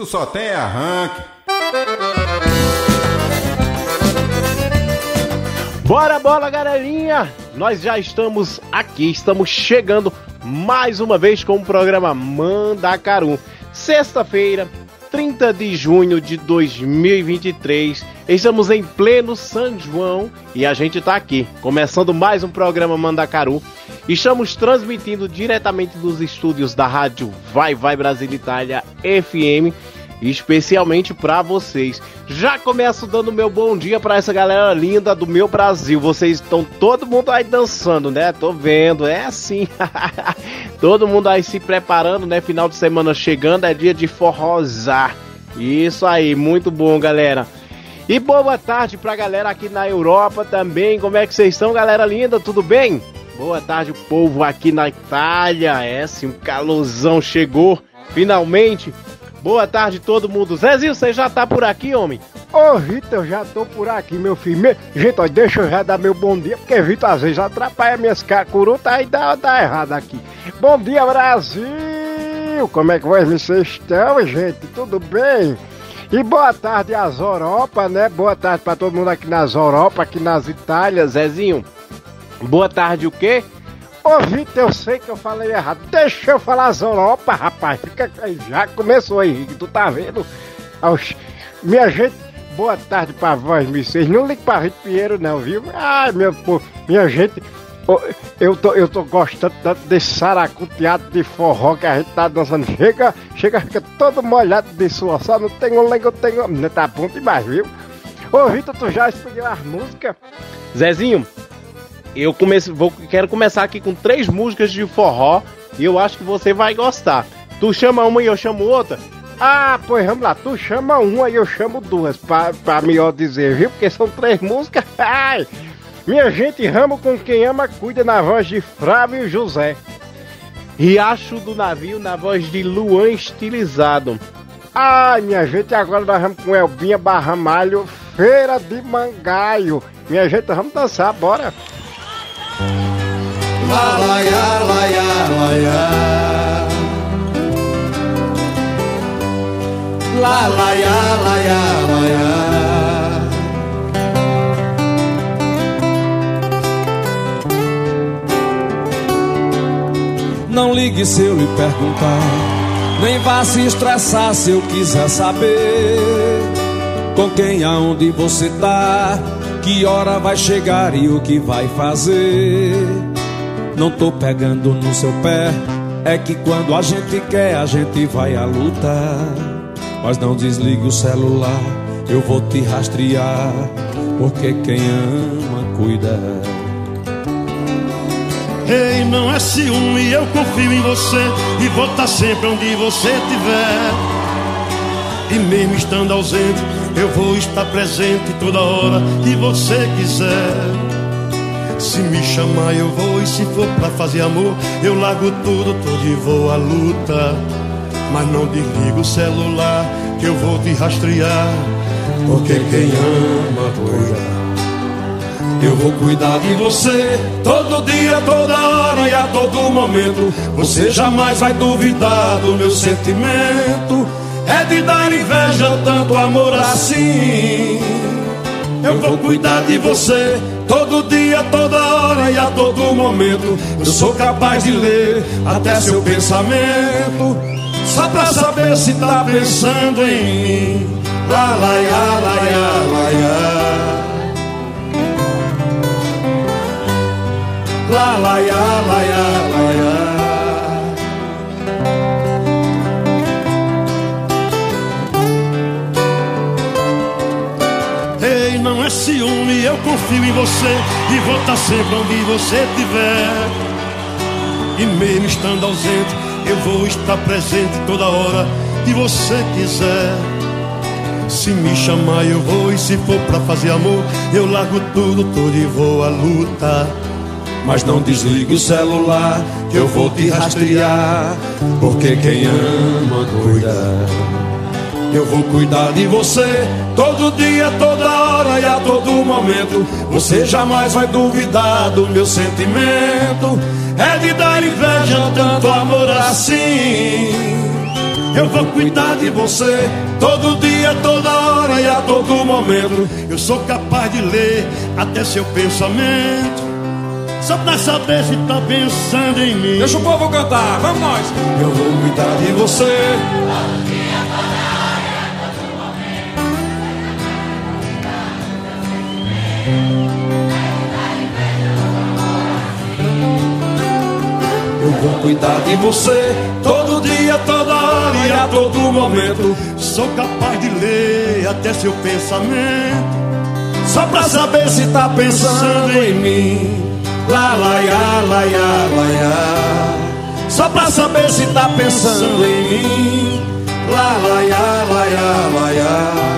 Tu só tem arranque. Bora bola, galerinha! Nós já estamos aqui, estamos chegando mais uma vez com o programa Mandacaru. Sexta-feira, 30 de junho de 2023. Estamos em pleno São João e a gente está aqui, começando mais um programa Mandacaru. Estamos transmitindo diretamente dos estúdios da rádio Vai Vai Brasil Itália FM, especialmente para vocês. Já começo dando meu bom dia para essa galera linda do meu Brasil. Vocês estão todo mundo aí dançando, né? Tô vendo, é assim. todo mundo aí se preparando, né? Final de semana chegando, é dia de forrosar. Isso aí, muito bom, galera. E boa tarde pra galera aqui na Europa também. Como é que vocês estão, galera linda? Tudo bem? Boa tarde, povo aqui na Itália. É, sim, um calorzão chegou, finalmente. Boa tarde, todo mundo. Zezinho, você já tá por aqui, homem? Ô, Vitor, eu já tô por aqui, meu filho. Me... Gente, ó, deixa eu já dar meu bom dia, porque Vitor às vezes atrapalha minhas cacurutas e dá, dá errado aqui. Bom dia, Brasil! Como é que vocês estão, gente? Tudo bem? E boa tarde às Europa, né? Boa tarde pra todo mundo aqui nas Europa, aqui nas Itálias, Zezinho. Boa tarde, o quê? Vitor, eu sei que eu falei errado. Deixa eu falar as Europa, rapaz. Fica já começou aí, tu tá vendo? Oxi. Minha gente, boa tarde pra vós, vocês. Não ligue pra Rito Pinheiro, não, viu? Ai, meu povo, minha gente. Eu tô, eu tô gostando tanto desse saracuteado de forró que a gente tá dançando. Chega, chega, fica todo molhado de suor. Só não tem um lengo, eu tenho. Tá bom demais, viu? Ô, Vitor, tu já escolheu as músicas? Zezinho, eu comece, vou, quero começar aqui com três músicas de forró e eu acho que você vai gostar. Tu chama uma e eu chamo outra? Ah, pois vamos lá, tu chama uma e eu chamo duas, pra melhor dizer, viu? Porque são três músicas. Ai! Minha gente, ramo com quem ama, cuida na voz de Flávio José. Riacho do Navio na voz de Luan Estilizado. Ai, minha gente, agora nós vamos com Elbinha Barramalho, Feira de Mangaio. Minha gente, vamos dançar, bora! La la ya, la ya, la ya. La la ya, la ya, la ya. Não ligue se eu lhe perguntar, nem vá se estressar se eu quiser saber com quem aonde você tá, que hora vai chegar e o que vai fazer. Não tô pegando no seu pé, é que quando a gente quer, a gente vai à luta. Mas não desligue o celular, eu vou te rastrear, porque quem ama cuida. Ei, não é ciúme, eu confio em você e vou estar sempre onde você estiver. E mesmo estando ausente, eu vou estar presente toda hora que você quiser. Se me chamar, eu vou, e se for pra fazer amor, eu largo tudo, todo e vou à luta. Mas não desligo o celular, que eu vou te rastrear. Porque quem ama, cuida. Eu vou cuidar de você todo dia, toda hora e a todo momento. Você jamais vai duvidar do meu sentimento. É de dar inveja tanto amor assim. Eu vou cuidar de você todo dia, toda hora e a todo momento. Eu sou capaz de ler até seu pensamento. Só pra saber se tá pensando em mim. Lá, lá, lá, lá, lá, lá. La la ya, la ya, la ya. Ciúme, eu confio em você e vou estar sempre onde você estiver. E mesmo estando ausente, eu vou estar presente toda hora que você quiser. Se me chamar eu vou e se for pra fazer amor Eu largo tudo, tudo e vou à luta Mas não desligue o celular que eu vou te rastrear Porque quem ama cuida eu vou cuidar de você todo dia, toda hora e a todo momento. Você jamais vai duvidar do meu sentimento. É de dar inveja tanto amor assim. Eu vou cuidar de você todo dia, toda hora e a todo momento. Eu sou capaz de ler até seu pensamento. Só pra saber se tá pensando em mim. Deixa o povo cantar, vamos nós. Eu vou cuidar de você. Vou cuidar de você todo dia, toda hora e a todo momento. Sou capaz de ler até seu pensamento. Só pra saber se tá pensando em mim. Lá, lá, ya, lá, ya, lá, ya. Só pra saber se tá pensando em mim. Lá, lá, ya, lá, ya, lá, ya.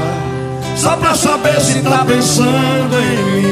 Só pra saber se tá pensando em mim.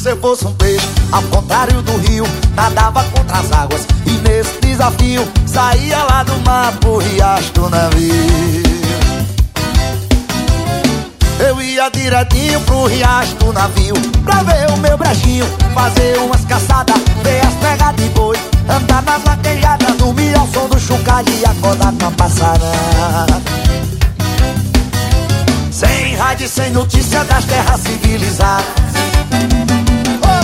se fosse um peixe, ao contrário do rio, nadava contra as águas. E nesse desafio, saía lá do mar pro riacho do navio. Eu ia direitinho pro riacho do navio, pra ver o meu brejinho, fazer umas caçadas, ver as pegas de boi, andar nas vaquejadas, dormir ao som do chocalho e acordar com a passarada. Sem rádio, sem notícia das terras civilizadas.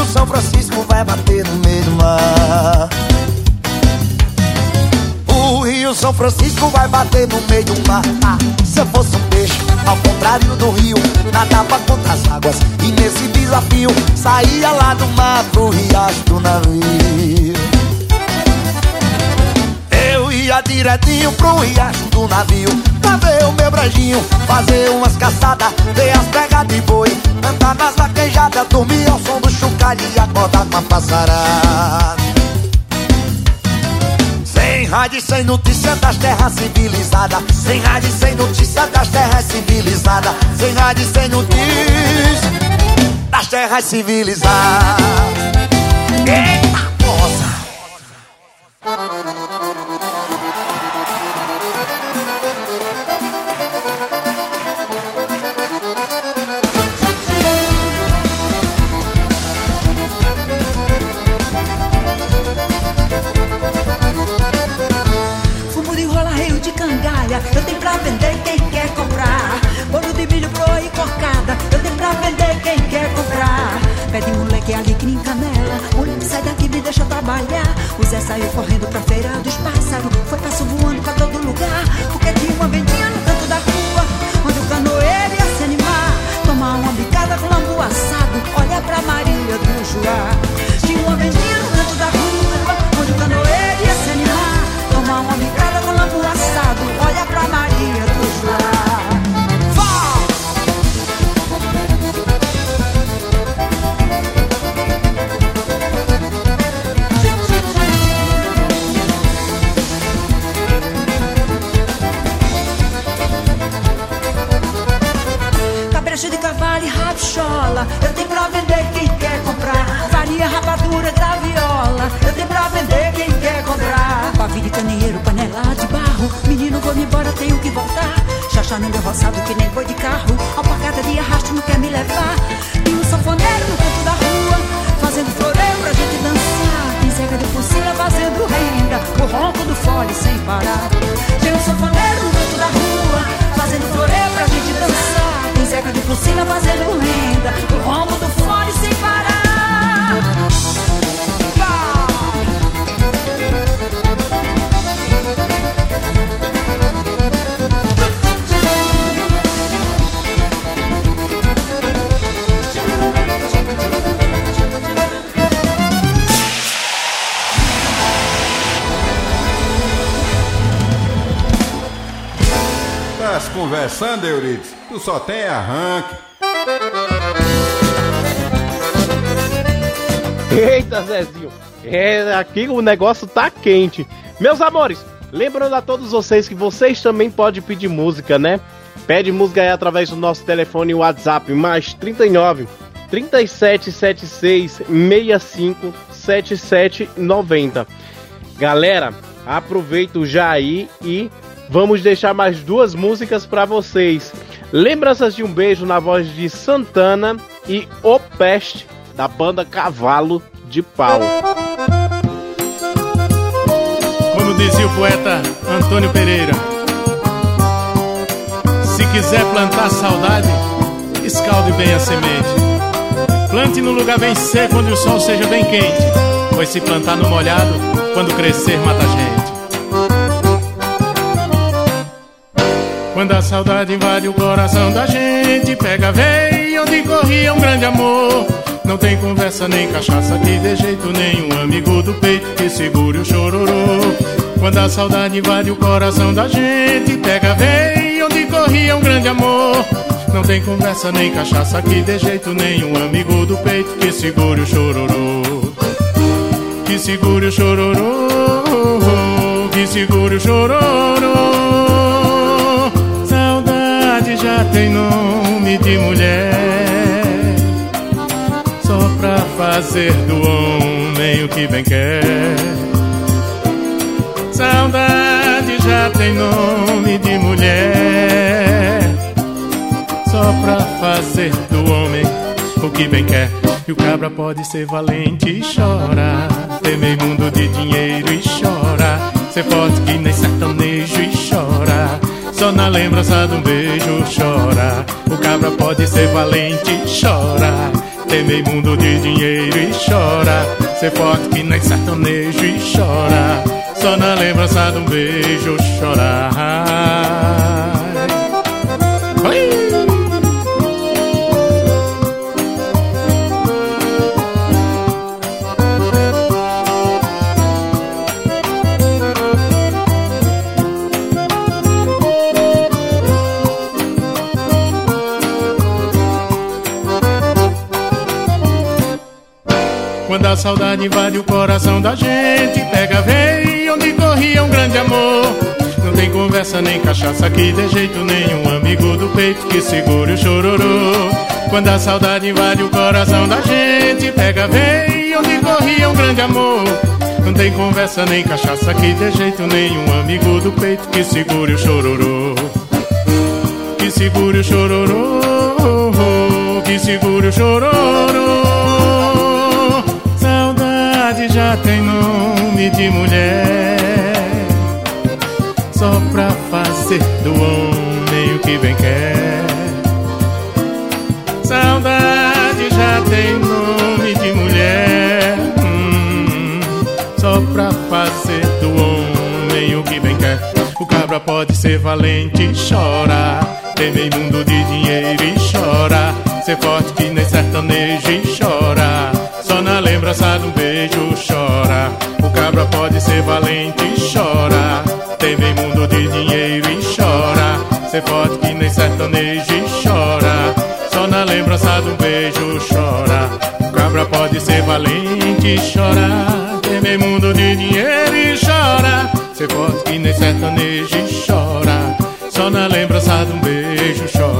O São Francisco vai bater no meio do mar. O rio São Francisco vai bater no meio do mar. Ah, Se eu fosse um peixe, ao contrário do rio Nadava contra as águas e nesse desafio Saía lá do mar pro riacho do navio ia direitinho pro riacho do navio. Pra ver o meu brejinho, fazer umas caçadas Ver as pegas de boi, andar nas vaquejadas Dormir ao som do chocalho e acordar com a passarada. Sem rádio sem notícia das terras civilizadas. Sem rádio sem notícia das terras civilizadas. Sem rádio sem notícia das terras civilizadas. Eita, Eu tenho pra vender quem quer comprar. Bolo de milho, broa e cocada Eu tenho pra vender quem quer comprar. Pede moleque nem canela. Moleque sai daqui me deixa trabalhar. O Zé saiu correndo pra feira dos pássaros. Foi passo voando pra todo lugar. Porque tinha uma vendinha no canto da rua Onde o canoeiro ia se animar. Tomar uma bicada com lambu assado. Olha pra Maria do Joá Tinha uma vendinha no canto da rua Onde o canoeiro ia se animar. Tomar uma bicada de cavalo e rabchola Eu tenho pra vender quem quer comprar. Farinha, rapadura, da viola, Eu tenho pra vender quem quer comprar. Pavio de candeeiro, panela de barro Menino, vou-me embora, tenho que voltar. Chachá no meu roçado que nem boi de carro, alpacada de arrasto não quer me levar. Tem um sanfoneiro no canto da rua, fazendo floreio pra gente dançar. Tem Zeca de Pulsila fazendo renda, o ronco do fole sem parar. Tem um sanfoneiro no canto da rua, fazendo floreio pra gente dançar. Tem Zeca de Pulsila fazendo renda, o ronco do fole conversando, Euridice? Tu só tem arranque. Eita, Zezinho. É, aqui o negócio tá quente. Meus amores, lembrando a todos vocês que vocês também podem pedir música, né? Pede música aí através do nosso telefone WhatsApp, mais 39 3776 65 7790. Galera, aproveito já aí e vamos deixar mais duas músicas para vocês. Lembranças de um beijo na voz de Santana e O Peste da banda Cavalo de Pau. Como dizia o poeta Antônio Pereira, se quiser plantar saudade, escalde bem a semente. Plante no lugar bem seco onde o sol seja bem quente, pois se plantar no molhado, quando crescer mata a gente. Quando a saudade invade o coração da gente, pega veio onde corria um grande amor. Não tem conversa nem cachaça que de jeito nenhum amigo do peito que segure o chororô. Quando a saudade invade o coração da gente, pega veio onde corria um grande amor. Não tem conversa nem cachaça que de jeito nenhum amigo do peito que segure o chororô. Que segure o chororô, que segure o chororô. Já tem nome de mulher, só pra fazer do homem o que bem quer. Saudade já tem nome de mulher, só pra fazer do homem o que bem quer. E o cabra pode ser valente e chora, temer mundo de dinheiro e chora, ser forte que nem sertanejo e chora. Só na lembrança de um beijo chora. O cabra pode ser valente chora. Temer mundo de dinheiro e chora. Ser forte que nem sertanejo e chora. Só na lembrança de um beijo chorar. Saudade invade o coração da gente, pega vem onde corria um grande amor. Não tem conversa nem cachaça que de jeito nenhum amigo do peito que segure o chororô. Quando a saudade invade o coração da gente, pega vem onde corria um grande amor. Não tem conversa nem cachaça que de jeito nenhum amigo do peito que segure o chororô. Que segure o chororô, que segure o chororô. Saudade já tem nome de mulher, só pra fazer do homem o que bem quer. Saudade já tem nome de mulher, hum, só pra fazer do homem o que bem quer. O cabra pode ser valente e chora, temer mundo de dinheiro e chora, ser forte que nem sertanejo e chora. Só na lembrança de beijo chora. O cabra pode ser valente e chora. Temer mundo de dinheiro e chora. Ser forte que nem sertanejo e chora. Só na lembrança um beijo chora. O cabra pode ser valente e chorar. Temer mundo de dinheiro e chora. Ser forte que nem sertanejo e chora. Só na lembrança um beijo chora.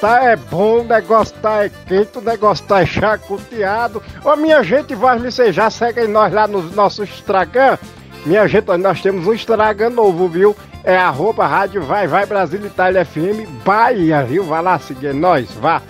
Tá é bom, tá é quente, tá é chacoteado. Ô minha gente, vai me já segue nós lá no nosso Instagram. Minha gente, nós temos um Instagram novo, viu? É arroba rádio vai vai Brasil Itália FM Bahia, viu? Vai lá seguir nós, vá.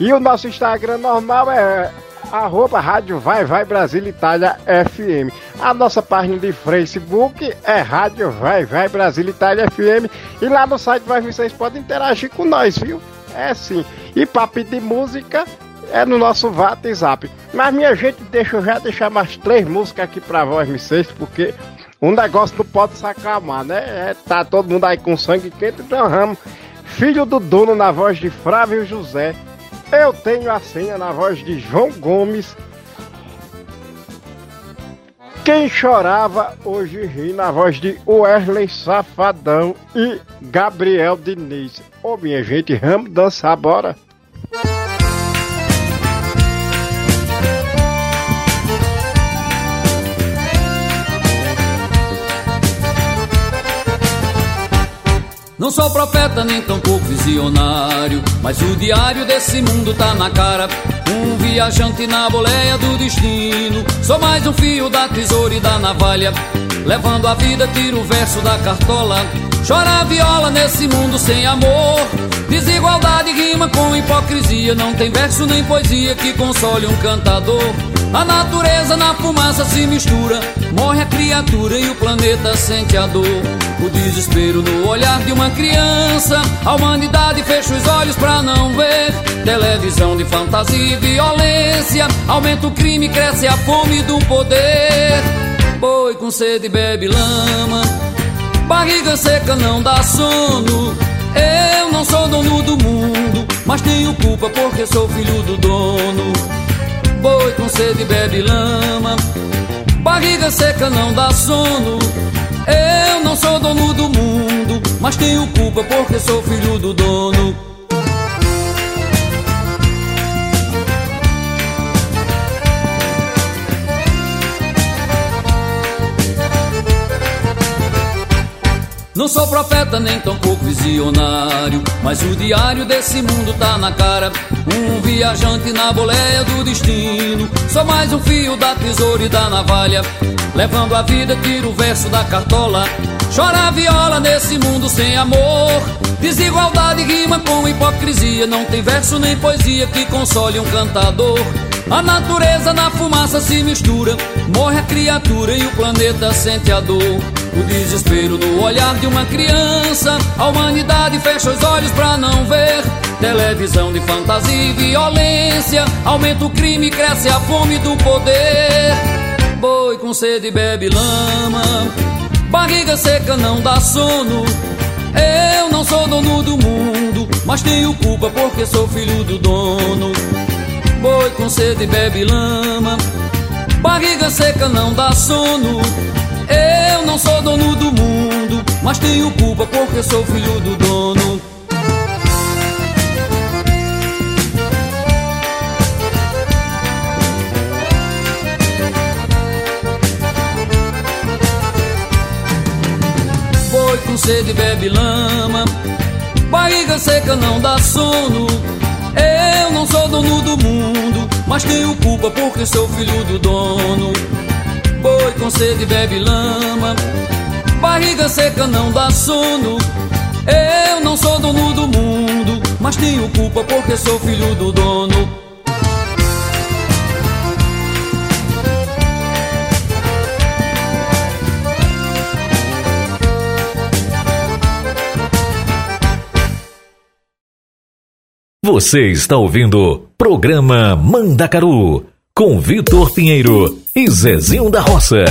E o nosso Instagram normal é arroba rádio vai vai Brasil Itália FM. A nossa página de Facebook é Rádio Vai Vai Brasil Itália FM. E lá no site vocês podem interagir com nós, viu? É sim. E para pedir música é no nosso WhatsApp. Mas minha gente, deixa eu já deixar mais três músicas aqui vós, vocês, porque o negócio não pode se acalmar, né? É, tá todo mundo aí com sangue quente, então vamos. Filho do dono na voz de Flávio José. Eu tenho a senha na voz de João Gomes. Quem chorava hoje ri na voz de Wesley Safadão e Gabriel Diniz. Ô minha gente, vamos dançar, bora? Não sou profeta nem tampouco visionário, mas o diário desse mundo tá na cara. Um viajante na boleia do destino. Sou mais um fio da tesoura e da navalha. Levando a vida, tiro o verso da cartola. Chora a viola nesse mundo sem amor. Desigualdade rima com hipocrisia. Não tem verso nem poesia que console um cantador. A natureza na fumaça se mistura. Morre a criatura e o planeta sente a dor. O desespero no olhar de uma criança. A humanidade fecha os olhos pra não ver. Televisão de fantasia e violência. Aumenta o crime, cresce a fome do poder. Boi com sede bebe lama. Barriga seca não dá sono. Eu não sou dono do mundo, mas tenho culpa porque sou filho do dono. Boi com sede bebe lama. Barriga seca não dá sono. Eu não sou dono do mundo, mas tenho culpa porque sou filho do dono. Não sou profeta nem tampouco visionário, mas o diário desse mundo tá na cara. Um viajante na boleia do destino. Sou mais um fio da tesoura e da navalha. Levando a vida, tiro o verso da cartola. Chora a viola nesse mundo sem amor. Desigualdade rima com hipocrisia. Não tem verso nem poesia que console um cantador. A natureza na fumaça se mistura. Morre a criatura e o planeta sente a dor. O desespero no olhar de uma criança. A humanidade fecha os olhos pra não ver. Televisão de fantasia e violência. Aumenta o crime, cresce a fome do poder. Boi com sede bebe lama, barriga seca não dá sono. Eu não sou dono do mundo, mas tenho culpa porque sou filho do dono. Boi com sede bebe lama, barriga seca não dá sono. Eu não sou dono do mundo, mas tenho culpa porque sou filho do dono. Sede bebe lama, barriga seca não dá sono. Eu não sou dono do mundo, mas tenho culpa porque sou filho do dono. Boi com sede bebe lama, barriga seca não dá sono. Eu não sou dono do mundo, mas tenho culpa porque sou filho do dono. Você está ouvindo Programa Mandacaru com Vitor Pinheiro e Zezinho da Roça.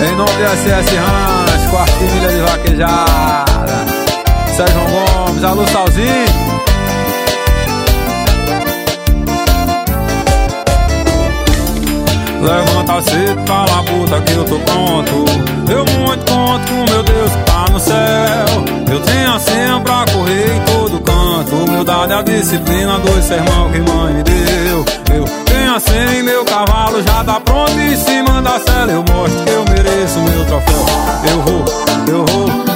Em nome de SS Ranch, quartilha de vaquejada. Sérgio Gomes, alô Salzinho. Levanta cedo, fala puta que eu tô pronto. Eu muito conto com meu Deus que tá no céu. Eu tenho a senha pra correr em todo canto. Humildade, a disciplina, dois sermão que mãe me deu. Eu tenho a senha e meu cavalo já tá pronto. em cima da cela eu mostro que eu mereço meu troféu. Eu vou, eu vou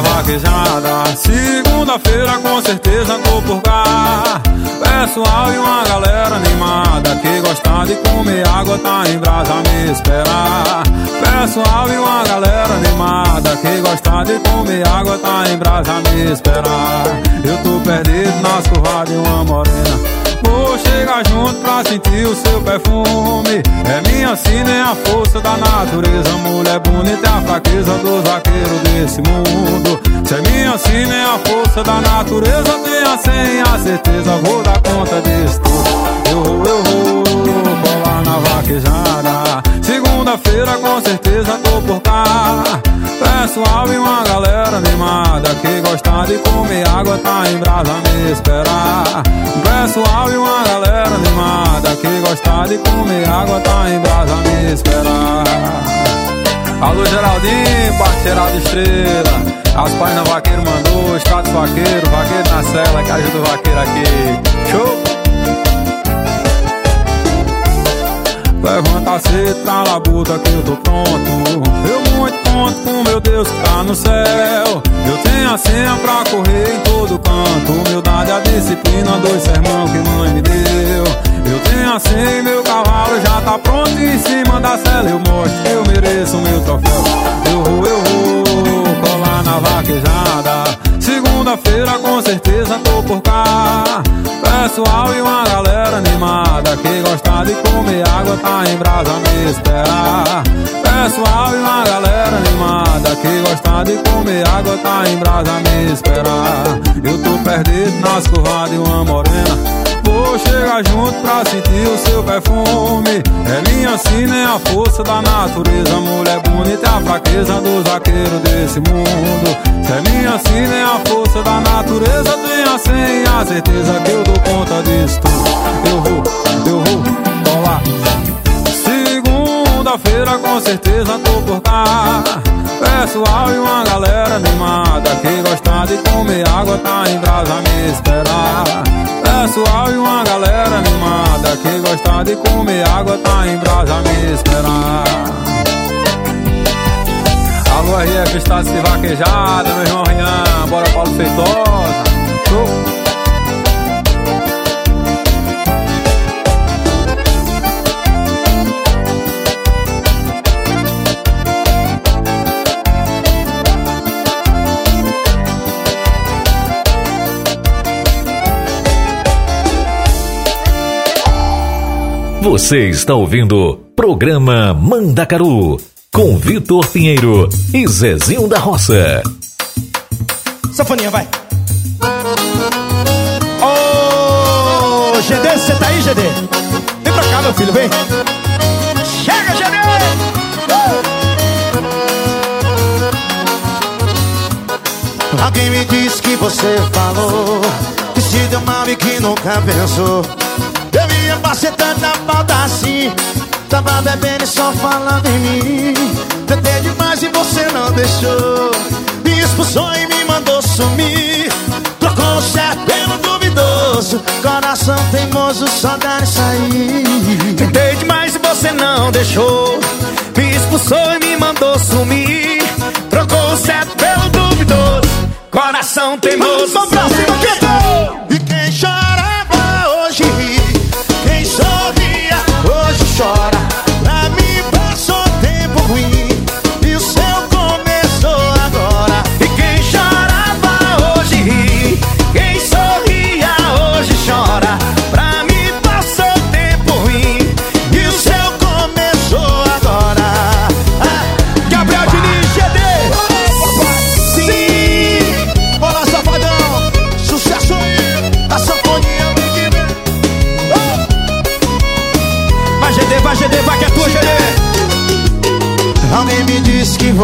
vaquejada. Segunda-feira com certeza tô por cá. Pessoal e uma galera animada que gosta de comer água tá em brasa me esperar. Pessoal e uma galera animada que gosta de comer água tá em brasa me esperar. Eu tô perdido nas curvas de uma morena. Vou chegar junto pra sentir o seu perfume. É minha sina, é a força da natureza. Mulher bonita é a fraqueza dos vaqueiros desse mundo. Se é minha sina, é a força da natureza. Tenha sem a certeza, vou dar conta disso tudo. Eu vou, eu vou colar na vaquejada. Segunda-feira com certeza tô por cá. Pessoal e uma galera animada que gosta de comer água tá em brasa me esperar. Pessoal e uma galera animada que gosta de comer água tá em brasa me esperar. Alô Geraldinho, parceirado estrela. As páginas vaqueiro mandou, status vaqueiro, vaqueiro na cela, que ajuda o vaqueiro aqui. Show! Levanta cedo pra labuta que eu tô pronto. Eu muito conto com meu Deus que tá no céu. Eu tenho a senha pra correr em todo canto. Humildade, a disciplina, dois sermão que mãe me deu. Eu tenho a senha e meu cavalo já tá pronto. Em cima da cela eu mostro eu mereço meu troféu. Eu vou, eu vou colar na vaquejada. Segunda-feira com certeza tô por cá. Pessoal e comer água tá em brasa me esperar Pessoal e uma galera animada Que gosta de comer água tá em brasa me esperar Eu tô perdido nas curvas de uma morena. Vou chegar junto pra sentir o seu perfume. É minha sina, é a força da natureza. Mulher bonita é a fraqueza dos vaqueiros desse mundo. É minha sina, é a força da natureza. Tenha sem a certeza que eu dou conta disso tudo. Eu vou, eu vou Segunda-feira com certeza tô por cá. Pessoal e uma galera animada Que gosta de comer água tá em brasa me esperar. Pessoal e uma galera animada Que gosta de comer água tá em brasa me esperar. Alô RF Estado de Vaquejada, meu irmão Rian Bora Paulo Feitosa. Show Você está ouvindo Programa Mandacaru com Vitor Pinheiro e Zezinho da Roça. Safoninha, vai. Ô, oh, GD, você tá aí, GD? Vem pra cá, meu filho, vem. Chega, Janê! Alguém me disse que você falou Que se deu mal e que nunca pensou Eu ia passar tanta falta assim. Tava bebendo e só falando em mim. Tentei demais e você não deixou. Me expulsou e me mandou sumir. Trocou o certo pelo duvidoso. Coração teimoso isso aí Tentei demais e você não deixou. Me expulsou e me mandou sumir. Trocou o certo pelo duvidoso. Coração teimoso Vamos pra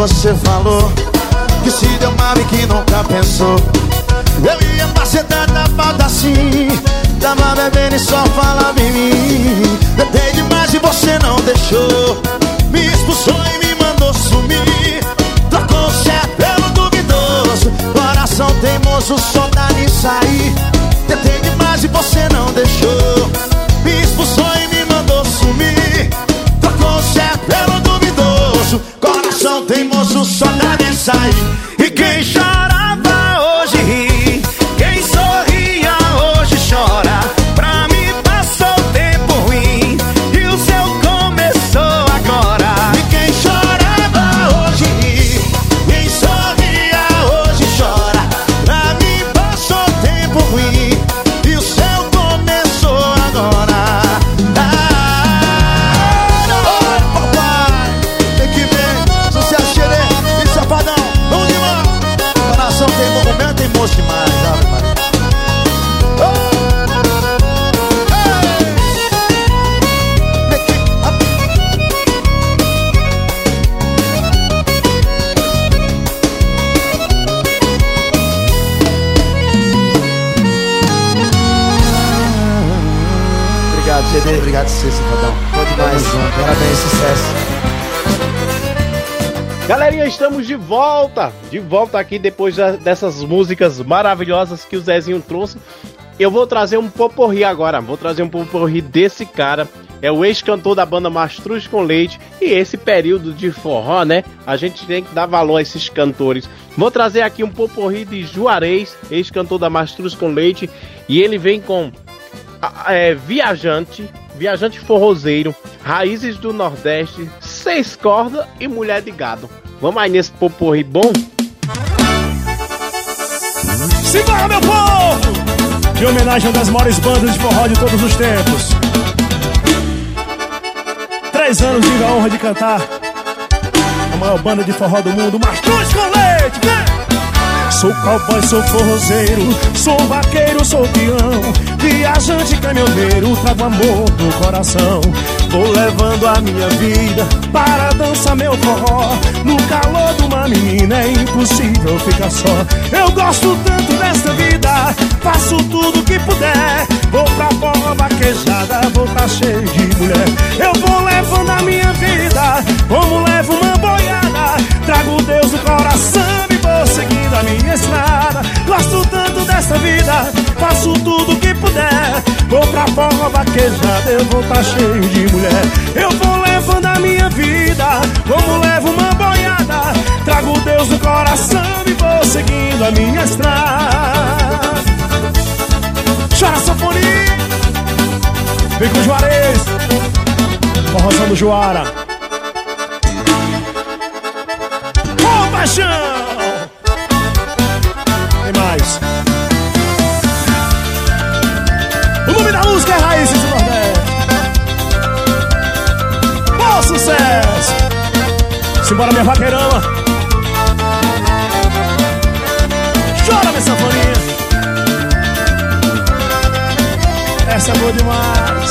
você falou Que se deu mal e que nunca pensou. Eu ia passar tanta falta assim Tava bebendo e só falava em mim. Tentei demais e você não deixou. Me expulsou e me mandou sumir. Trocou certo pelo duvidoso. Coração teimoso só dá nisso aí Tentei demais e você não deixou. Me expulsou e E quem chorava estamos de volta! De volta aqui depois dessas músicas maravilhosas que o Zezinho trouxe. Eu vou trazer um poporri agora. Vou trazer um poporri desse cara. É o ex-cantor da banda Mastruz com Leite. E esse período de forró, né? A gente tem que dar valor a esses cantores. Vou trazer aqui um poporri de Juarez, ex-cantor da Mastruz com Leite. E ele vem com é, Viajante, Viajante Forrozeiro, Raízes do Nordeste, Seis Cordas e Mulher de Gado. Vamos aí nesse poporri bom? Simbora, meu povo! De homenagem a uma das maiores bandas de forró de todos os tempos. Três anos tive a honra de cantar a maior banda de forró do mundo, Mastruz com Leite, vem! Sou cowboy, sou forrozeiro, sou vaqueiro, sou peão, viajante, caminhoneiro, trago amor no coração. Vou levando a minha vida para dançar meu forró. No calor de uma menina é impossível ficar só. Eu gosto tanto desta vida, faço tudo que puder. Vou pra forró vaquejada, vou tá cheio de mulher. Eu vou levando a minha vida, como levo uma boiada. Trago Deus no coração e vou seguindo a minha estrada. Gosto tanto dessa vida, faço tudo que puder. Vou pra forró vaquejada, eu vou tá cheio de mulher. Eu vou levando a minha vida, como levo uma boiada. Trago Deus no coração e vou seguindo a minha estrada. Chora sanfonia, vem com Juarez, forrozão do Juara. Ô, paixão! música raiz raízes do Nordeste. Bom sucesso! Simbora, minha vaqueirama. Chora, minha sanfoninha. Essa é boa demais.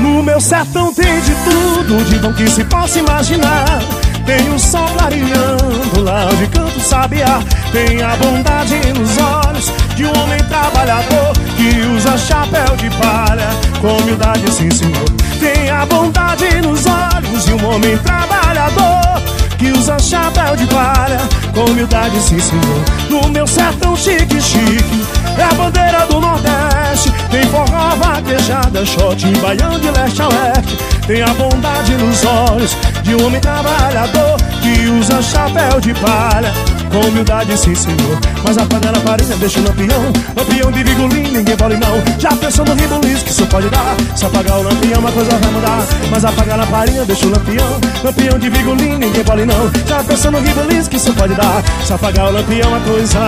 No meu sertão tem de tudo, de bom que se possa imaginar. Tem o sol clareando lá onde canto sabiá. Tem a bondade nos olhos de um homem trabalhador que usa chapéu de palha com humildade, sim senhor. Tem a bondade nos olhos de um homem trabalhador que usa chapéu de palha com humildade, sim senhor. No meu sertão chique, chique, é a bandeira do Nordeste. Tem forró, vaquejada, shot, baião de leste a oeste. Tem a bondade nos olhos de um homem trabalhador que usa chapéu de palha. Com humildade, sim senhor Mas a farinha, deixa o lampião. Lampião de vigolim, ninguém pode não. Já pensou no ribulis que isso pode dar? Se apagar o lampião, uma coisa vai mudar. Mas a farinha, deixa o lampião. Lampião de vigolim, ninguém pode não. Já pensou no ribulis que isso pode dar? Se apagar o lampião, uma coisa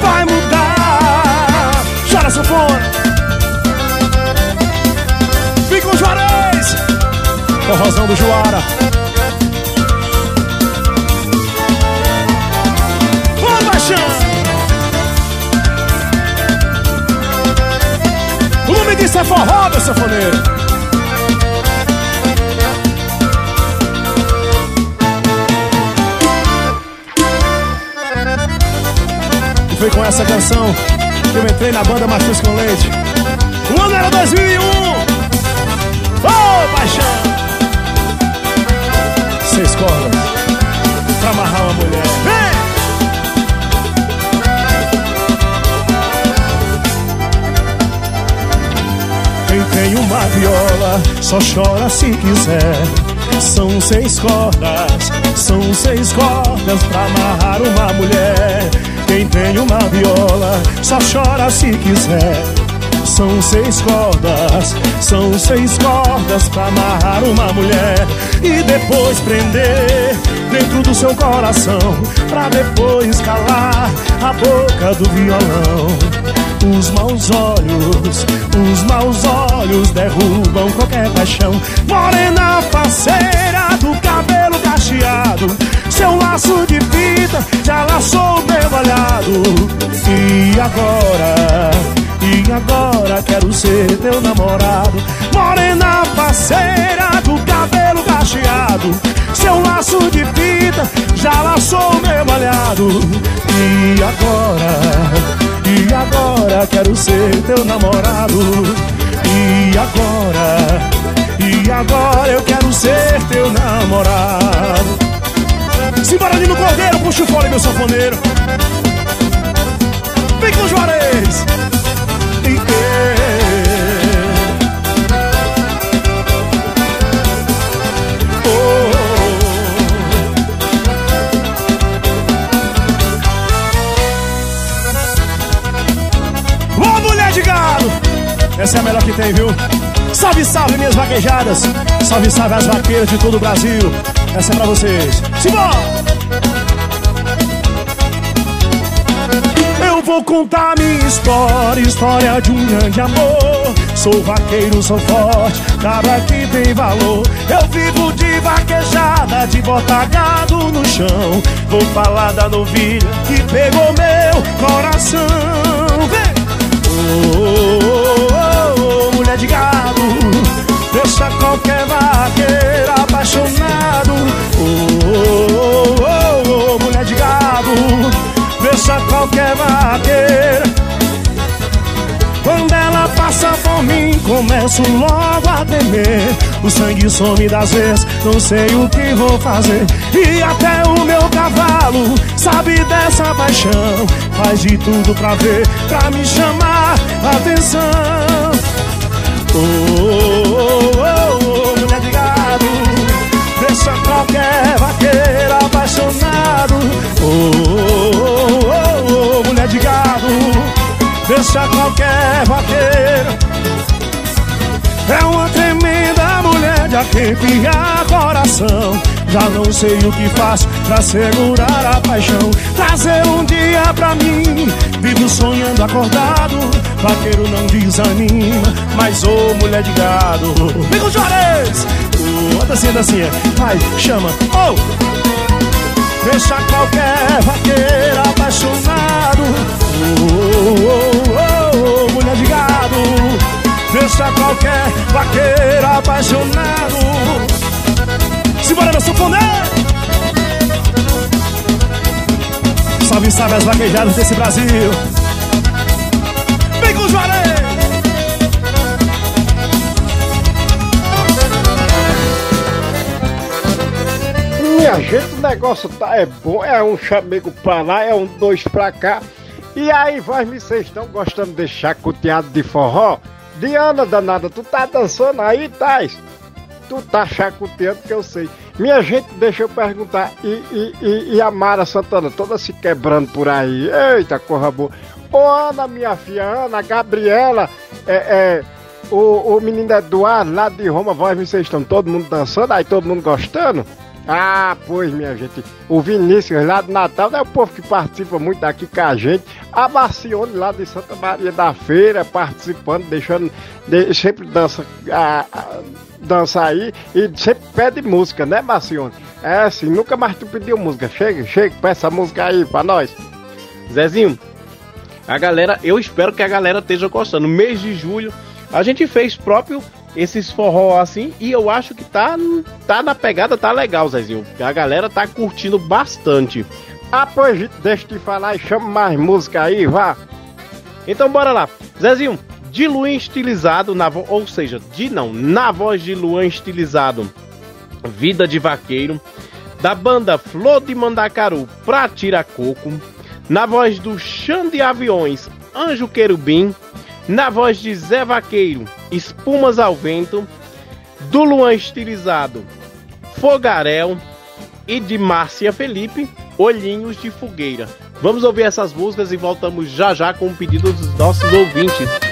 vai mudar. Chora sanfona Fica o Juarez Corrosão do Juara nome disso é forró, meu sanfoneiro. E foi com essa canção que eu entrei na banda Machos com Leite. O ano era 2001. Ô, oh, paixão! Seis cordas tem uma viola só chora se quiser. São seis cordas, são seis cordas pra amarrar uma mulher. Quem tem uma viola só chora se quiser. São seis cordas, são seis cordas pra amarrar uma mulher e depois prender dentro do seu coração, pra depois calar a boca do violão. Os maus olhos, os maus olhos derrubam qualquer paixão. Morena faceira do cabelo cacheado, seu laço de fita já laçou meu olhado. E agora, e agora quero ser teu namorado. Morena faceira do cabelo cacheado, seu laço de fita já laçou meu olhado. E agora e agora quero ser teu namorado. E agora, e agora eu quero ser teu namorado. Simbora ali no cordeiro, puxa o fole, meu sanfoneiro. Vem com o Juarez. Essa é a melhor que tem, viu? Salve, salve, minhas vaquejadas! Salve, salve as vaqueiras de todo o Brasil! Essa é pra vocês! Simbora! Eu vou contar minha história, história de um grande amor. Sou vaqueiro, sou forte, cabra que tem valor. Eu vivo de vaquejada, de botar gado no chão. Vou falar da novilha que pegou meu coração. Vem! Oh, oh, oh mulher de gado Deixa qualquer vaqueiro apaixonado oh, oh, oh, mulher de gado Deixa qualquer vaqueiro quando ela passa por mim, começo logo a temer. O sangue some das vezes, não sei o que vou fazer. E até o meu cavalo sabe dessa paixão. Faz de tudo pra ver, pra me chamar a atenção. Oh, oh, oh, mulher de gado Deixa qualquer vaqueiro apaixonado. Oh, oh, oh, mulher de gado Deixa qualquer vaqueiro. É uma tremenda mulher de arrepiar coração já não sei o que faço pra segurar a paixão. Trazer um dia pra mim Vivo sonhando acordado. Vaqueiro não desanima Mas ô oh, mulher de gado. Vem com o Juarez! Oh, Dancinha, dancinha. Vai, chama. Oh Deixa qualquer vaqueiro apaixonado. Oh, oh, mulher de gado. Deixa qualquer vaqueiro apaixonado Simbora meu sanfoneiro Salve, salve as vaquejadas desse Brasil Vem com o Juarez Minha gente, o negócio tá é bom, é um chamego pra lá, é um dois pra cá. E aí, vós vocês estão gostando de chacoteado de forró? Diana danada, tu tá dançando aí, Tais? Tu tá chacoteando que eu sei. Minha gente, deixa eu perguntar, e, e, e, e a Mara Santana toda se quebrando por aí? Eita, corra boa. Ô Ana, minha filha, Ana, Gabriela, é, é, o, o menino Eduardo lá de Roma, vós vocês estão todo mundo dançando, aí todo mundo gostando? Ah, pois, minha gente. O Vinícius lá do Natal é o povo que participa muito aqui com a gente. A Marcione lá de Santa Maria da Feira participando, deixando. De, sempre dança, a, a, dança aí e sempre pede música, né, Marcione? É assim, nunca mais tu pediu música. Chega, chega, peça música aí pra nós. Zezinho, a galera, eu espero que a galera esteja gostando. Mês de julho, a gente fez próprio esses forró assim e eu acho que tá, tá na pegada, tá legal, Zezinho. A galera tá curtindo bastante. Ah, pois deixa de falar e chama mais música aí, vá. Então bora lá. Zezinho, de Luan estilizado, na vo... ou seja, de não, na voz de Luan estilizado, Vida de Vaqueiro, da banda Flor de Mandacaru pra Tiracoco, na voz do Xande Aviões, Anjo Querubim, na voz de Zé Vaqueiro, Espumas ao Vento, do Luan Estilizado, Fogarel e de Márcia Felipe, Olhinhos de Fogueira. Vamos ouvir essas músicas e voltamos já já com o pedido dos nossos ouvintes.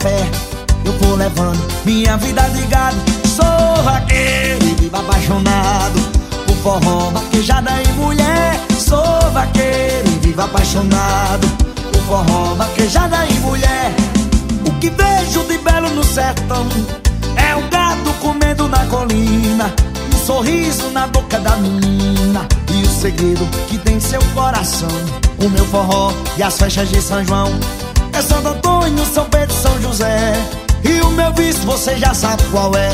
Fé Eu vou levando minha vida de gado. Sou vaqueiro e vivo apaixonado Por forró, vaquejada e mulher. Sou vaqueiro e vivo apaixonado Por forró, vaquejada e mulher. O que vejo de belo no sertão É um gato comendo na colina Um sorriso na boca da menina E o segredo que tem em seu coração O meu forró e as festas de São João É Santo Antônio, São Pedro e São José. E o meu vício você já sabe qual é.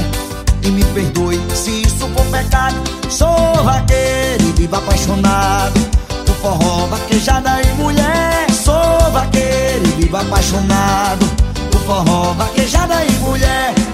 E me perdoe se isso for pecado. Sou vaqueiro e vivo apaixonado Por forró, vaquejada e mulher. Sou vaqueiro e vivo apaixonado Por forró, vaquejada e mulher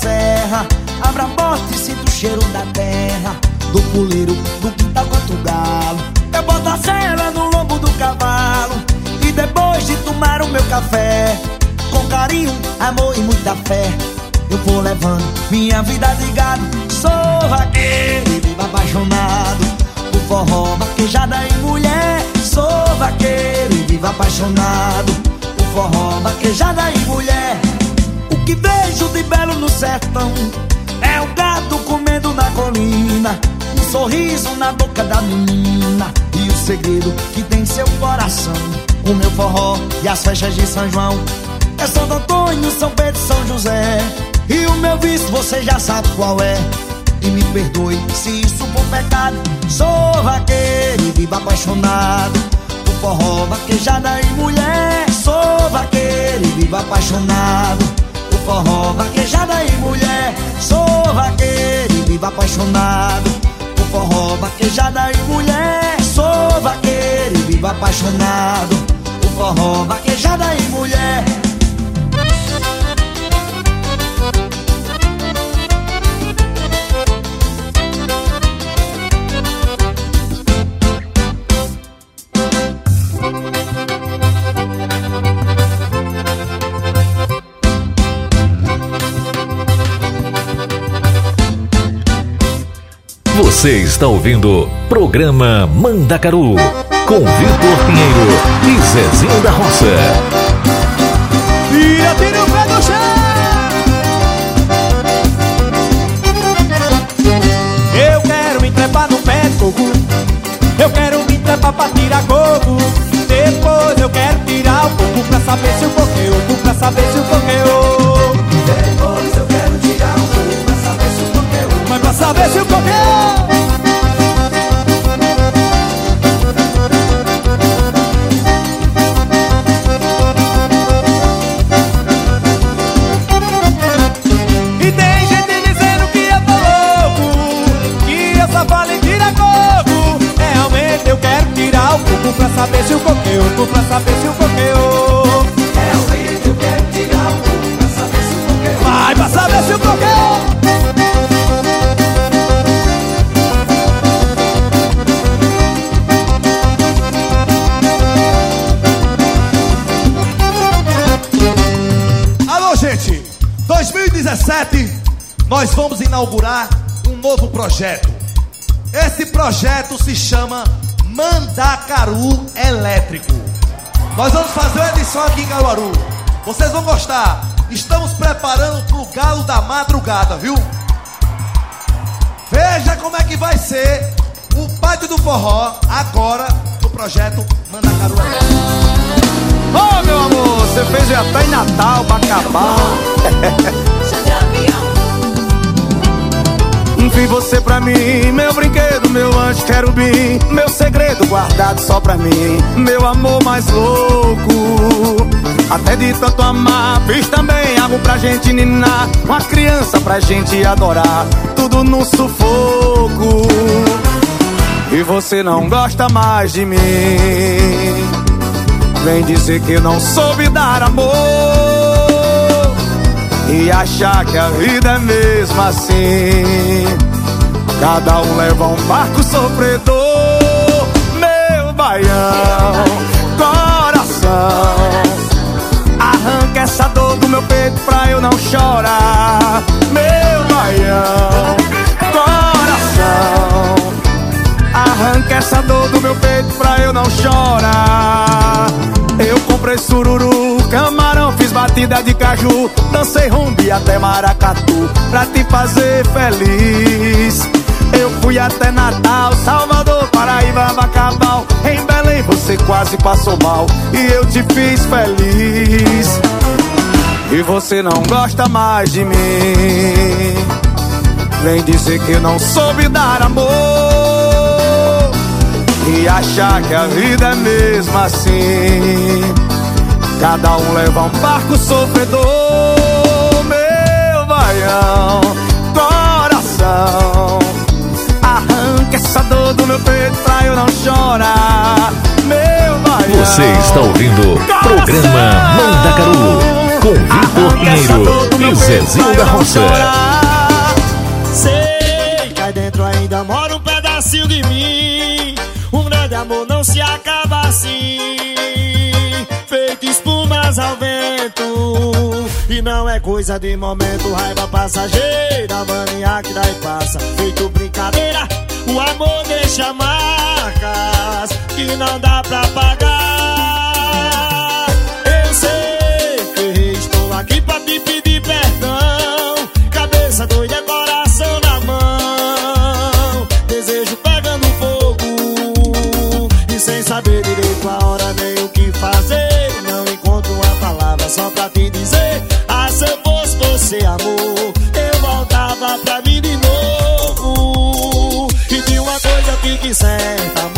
serra. Abra a porta e sinto o cheiro da terra. Do puleiro, do quintal quanto galo. Eu boto a cela no lombo do cavalo. E depois de tomar o meu café Com carinho, amor e muita fé Eu vou levando minha vida de gado. Sou vaqueiro e vivo apaixonado Por forró, vaquejada e mulher. Sou vaqueiro e vivo apaixonado Por forró, vaquejada e mulher que vejo de belo no sertão. É o gato comendo na colina Um sorriso na boca da menina. E o segredo que tem em seu coração O meu forró e as festas de São João. É Santo Antônio, São Pedro São José. E o meu vício você já sabe qual é. E me perdoe se isso for pecado. Sou vaqueiro e vivo apaixonado Por forró, vaquejada e mulher. Sou vaqueiro e vivo apaixonado forró, vaquejada e mulher Sou vaqueiro e vivo apaixonado Por forró, vaquejada e mulher Sou vaqueiro e vivo apaixonado forró, vaquejada e mulher. Você está ouvindo programa Mandacaru com Vitor Pinheiro e Zezinho da Roça. Tira, tira o pé do chão. Eu quero me trepar no pé de coco. Eu quero me trepar pra tirar coco. Depois eu quero tirar o coco pra saber se o coco é pra saber se o coco é. Depois eu quero tirar o coco pra saber se o coco é. Mas pra saber se o coco Mandacaru Elétrico. Nós vamos fazer uma edição aqui em Caruaru. Vocês vão gostar. Estamos preparando pro galo da madrugada, viu? Veja como é que vai ser o pátio do forró agora no projeto Mandacaru Elétrico. Ô meu amor, você fez até em Natal pra Vi você pra mim, meu brinquedo, meu anjo querubim. Meu segredo guardado só pra mim. Meu amor mais louco. Até de tanto amar Fiz também algo pra gente ninar. Uma criança pra gente adorar. Tudo no sufoco. E você não gosta mais de mim. Vem dizer que não soube dar amor e achar que a vida é mesmo assim. Cada um leva um barco sofredor, meu baião, coração. Arranca essa dor do meu peito pra eu não chorar, meu baião, coração. Arranca essa dor do meu peito pra eu não chorar. Eu comprei sururu, camarão, fiz batida de caju Dancei rumbi até maracatu Pra te fazer feliz. Eu fui até Natal, Salvador, Paraíba, Bacabal Em Belém você quase passou mal E eu te fiz feliz. E você não gosta mais de mim. Vem dizer que não soube dar amor e achar que a vida é mesmo assim. Cada um leva um barco sofredor, meu baião, coração. Arranca essa dor do meu peito pra eu não chorar, meu baião. Você está ouvindo programa Mandacaru com Vitor Pinheiro e Zezinho da Roça. Sei que aí dentro ainda mora um pedacinho de mim. Um grande amor não se acaba assim. Feito espumas ao vento. E não é coisa de momento, raiva passageira, mania que e passa. Feito brincadeira, o amor deixa marcas que não dá pra pagar. Eu sei que estou aqui pra te pedir perdão. Cabeça doida, coração só pra te dizer. Ah, se eu fosse você, amor, eu voltava pra mim de novo. E de uma coisa fique certa, amor.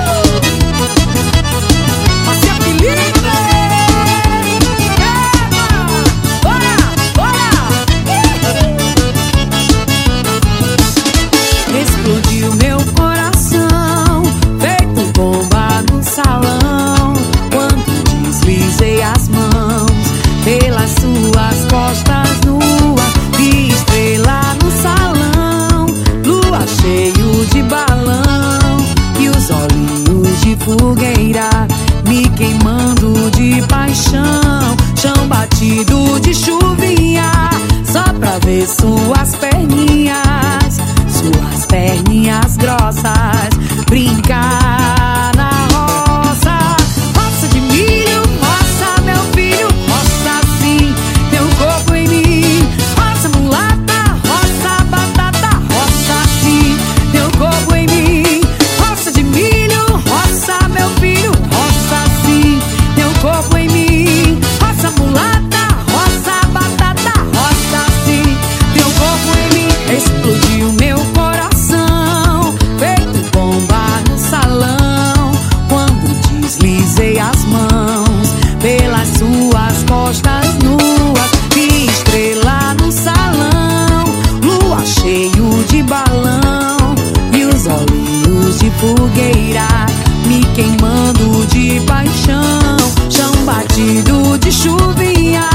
de paixão, chão batido de chuvinha,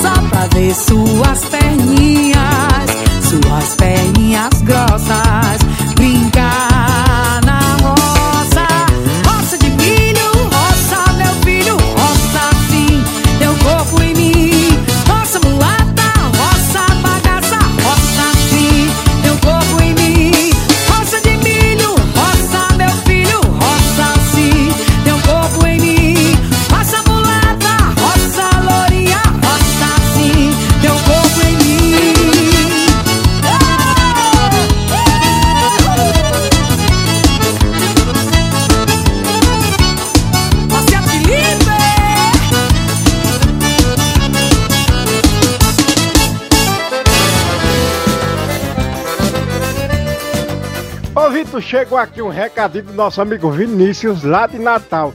só pra ver suas pernas. Chegou aqui um recadinho do nosso amigo Vinícius, lá de Natal.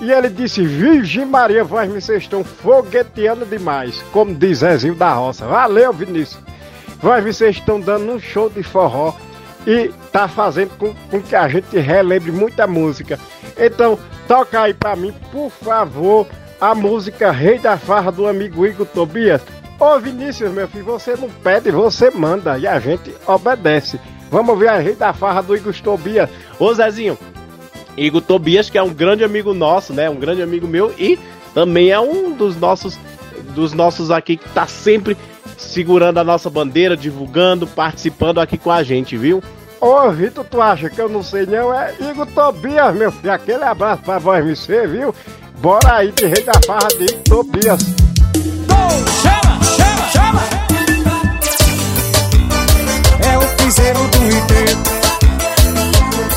E ele disse, Virgem Maria, vocês estão fogueteando demais, como diz Zezinho da Roça. Valeu, Vinícius. Vós vocês estão dando um show de forró e tá fazendo com, com que a gente relembre muita música. Então, toca aí pra mim, por favor, a música Rei da Farra do amigo Igor Tobias. Ô Vinícius, meu filho, você não pede, você manda e a gente obedece. Vamos ver a Rei da Farra do Igor Tobias. Ô Zezinho, Igor Tobias, que é um grande amigo nosso, né? Um grande amigo meu e também é um dos nossos dos nossos aqui que tá sempre segurando a nossa bandeira, divulgando, participando aqui com a gente, viu? Ô Vitor, tu acha que eu não sei não? É Igor Tobias, meu filho. Aquele abraço pra você, viu? Bora aí de Rei da Farra de Igor Tobias. Chama, chama, É o piseiro do inteiro.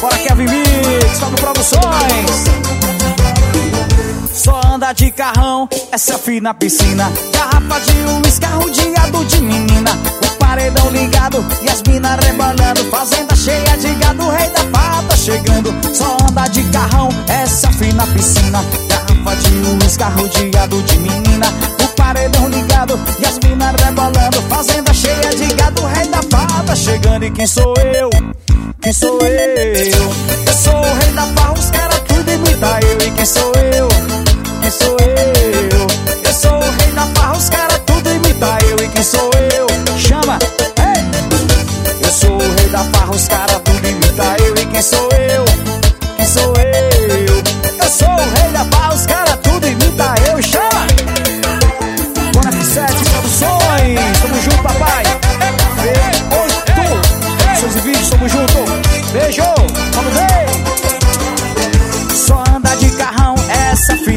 Bora Kevin Mix, Fábio Produções. Só anda de carrão, essa fina piscina. Garrafa de uísque, arrodeado de menina. O paredão ligado e as minas rebolando. Fazenda cheia de gado, rei da pata chegando. Só anda de carrão, essa fina piscina. Garrafa de uísque, arrodeado de menina. O paredão ligado e as minas rebolando. Fazenda cheia de gado, rei da pata chegando. E quem sou eu? Quem sou eu? Eu sou o rei da farra, os caras tudo imita eu. E quem sou eu? Quem sou eu? Eu sou o rei da farra, os caras tudo imita eu. E quem sou eu? Chama! Ei! Eu sou o rei da farra, os caras tudo imita eu. E quem sou eu? Quem sou eu? Eu sou o rei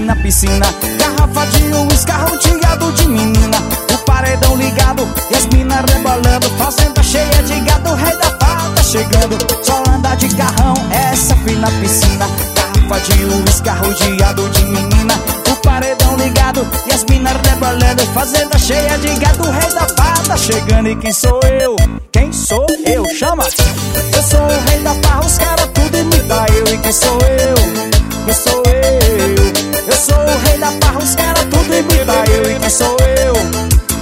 fina piscina. Garrafa de uísque, arrodeado de menina. O paredão ligado e as minas rebolando. Fazenda cheia de gado, o rei da pata chegando. Só anda de carrão, essa fina piscina. Garrafa de uísque, arrodeado de menina. O paredão ligado e as minas rebolando. Fazenda cheia de gado, o rei da pata chegando. E quem sou eu? Quem sou eu? Chama! Eu sou o rei da farra, os caras tudo imita eu. E quem sou eu? Quem sou eu? Sou o rei da caras tudo imita eu. E quem sou eu?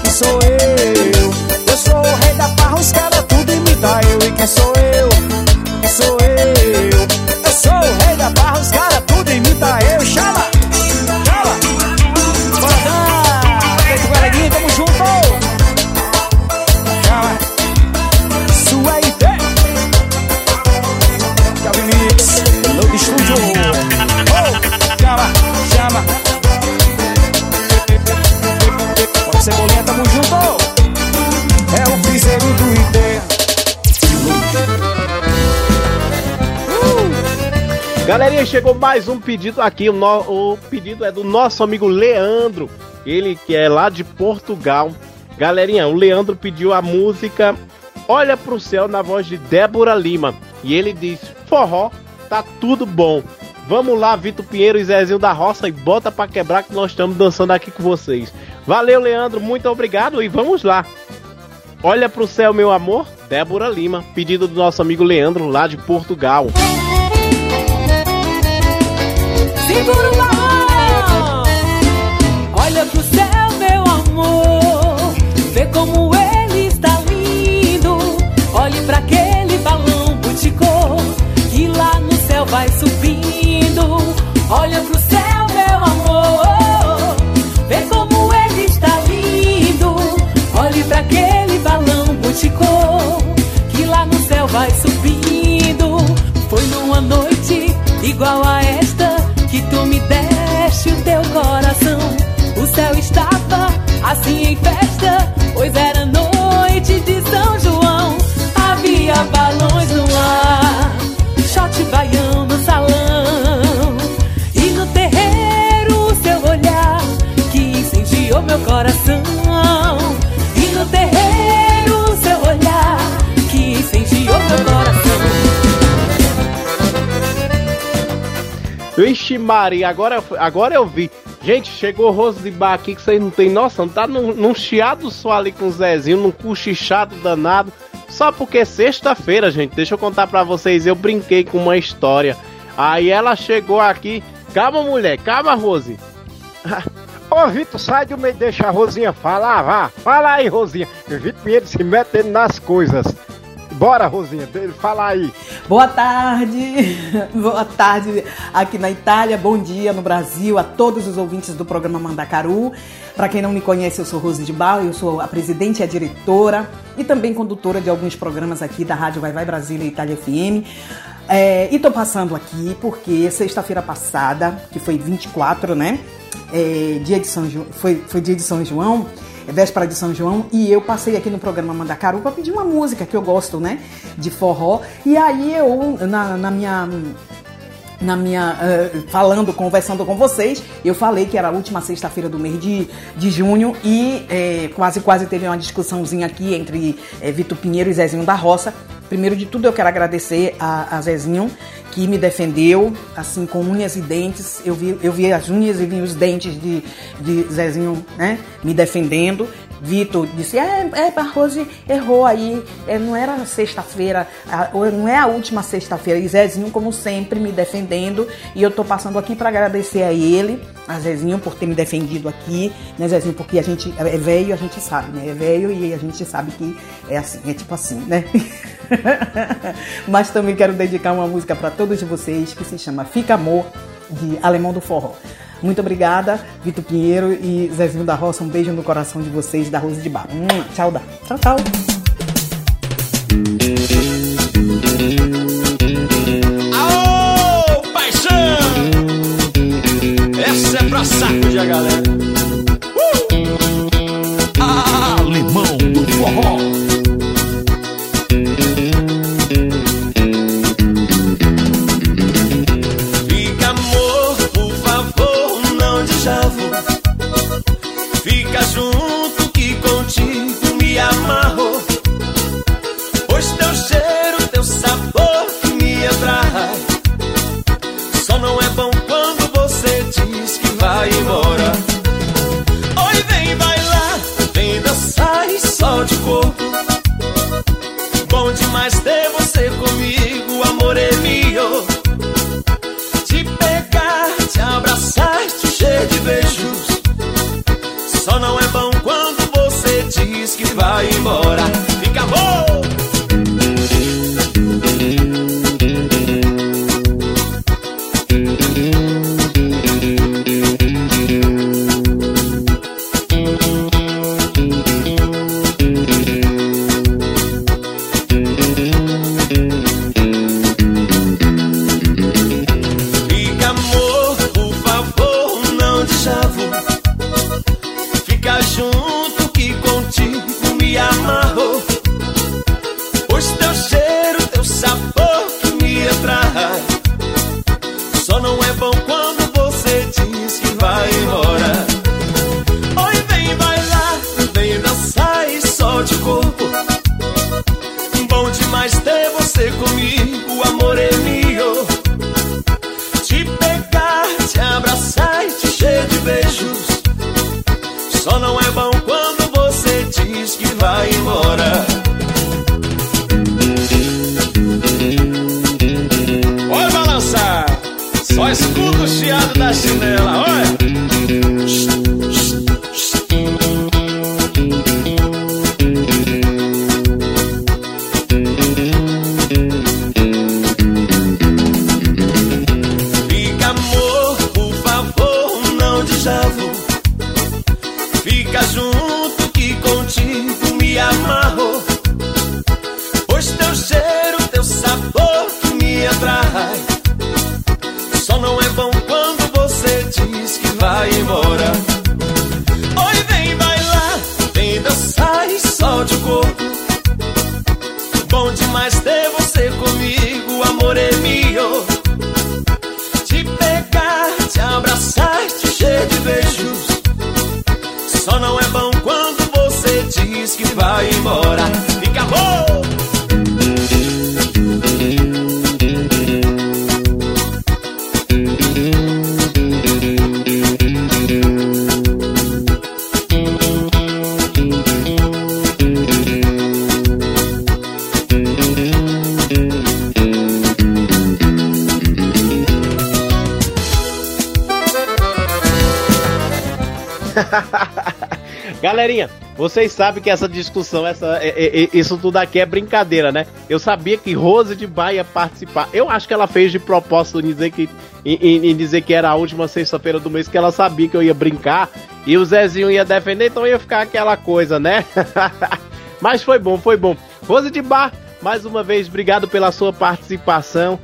Quem sou eu? Eu sou o rei da caras tudo imita eu. E quem sou eu? Quem sou eu? Eu sou o rei da caras tudo imita eu. Chama! Galerinha, chegou mais um pedido aqui. O, no- o pedido é do nosso amigo Leandro. Ele que é lá de Portugal. Galerinha, o Leandro pediu a música Olha pro Céu na voz de Débora Lima. E ele diz: Forró, tá tudo bom. Vamos lá, Vitor Pinheiro e Zezinho da Roça, e bota pra quebrar que nós estamos dançando aqui com vocês. Valeu, Leandro, muito obrigado e vamos lá. Olha pro céu, meu amor, Débora Lima, pedido do nosso amigo Leandro, lá de Portugal. Segura o balão. Olha pro céu, meu amor. Vê como ele está lindo. Olhe pra aquele balão buticô que lá no céu vai subindo. Olha pro céu, meu amor. Vê como ele está lindo. Olhe pra aquele balão buticô que lá no céu vai subindo. Foi numa noite igual a esta Vixe Maria, agora, agora eu vi. Gente, chegou o Roso de Bar aqui que vocês não tem noção. Tá num, num chiado só ali com o Zezinho, num cochichado danado. Só porque sexta-feira, gente, deixa eu contar pra vocês, eu brinquei com uma história. Aí ela chegou aqui. Calma, mulher, calma, Rose. Ô, Vitor, sai do meio, deixa a Rosinha falar, vá. Fala aí, Rosinha. Vitor Pinheiro se metendo nas coisas. Bora, Rosinha, fala aí. Boa tarde, boa tarde aqui na Itália, bom dia no Brasil, a todos os ouvintes do programa Mandacaru. Para quem não me conhece, eu sou Rose de Bala, eu sou a presidente e a diretora e também condutora de alguns programas aqui da Rádio Vai Vai Brasília e Itália FM. É, e tô passando aqui porque sexta-feira passada, que foi 24, né? É, dia de São jo... foi, foi dia de São João, véspera de São João, e eu passei aqui no programa Mandacaru para pedir uma música que eu gosto, né? De forró. E aí eu, na, na minha na minha uh, falando, conversando com vocês, eu falei que era a última sexta-feira do mês de, de junho e é, quase quase teve uma discussãozinha aqui entre é, Vitor Pinheiro e Zezinho da Roça. Primeiro de tudo, eu quero agradecer a, a Zezinho que me defendeu, assim, com unhas e dentes. Eu vi, eu vi as unhas e vi os dentes de, de Zezinho, né, me defendendo. Vitor disse, é, é, a Rose errou aí, é, não era sexta-feira, não é a última sexta-feira. E Zezinho, como sempre, me defendendo. E eu tô passando aqui para agradecer a ele, a Zezinho, por ter me defendido aqui, né, Zezinho? Porque a gente é velho, a gente sabe, né? É velho e a gente sabe que é assim, é tipo assim, né? Mas também quero dedicar uma música para todos vocês que se chama Fica Amor, de Alemão do Forró. Muito obrigada, Vitor Pinheiro e Zezinho da Roça. Um beijo no coração de vocês, da Rose de Bar. Tchau, dá. Tchau, tchau. Aô, paixão! Essa é pra saco de a galera. Vocês sabem que essa discussão, essa, é, é, é, isso tudo aqui é brincadeira, né? Eu sabia que Rose de Baia ia participar. Eu acho que ela fez de propósito em dizer que, em, em dizer que era a última sexta-feira do mês, que ela sabia que eu ia brincar e o Zezinho ia defender, então ia ficar aquela coisa, né? Mas foi bom, foi bom. Rose de Bar, mais uma vez, obrigado pela sua participação.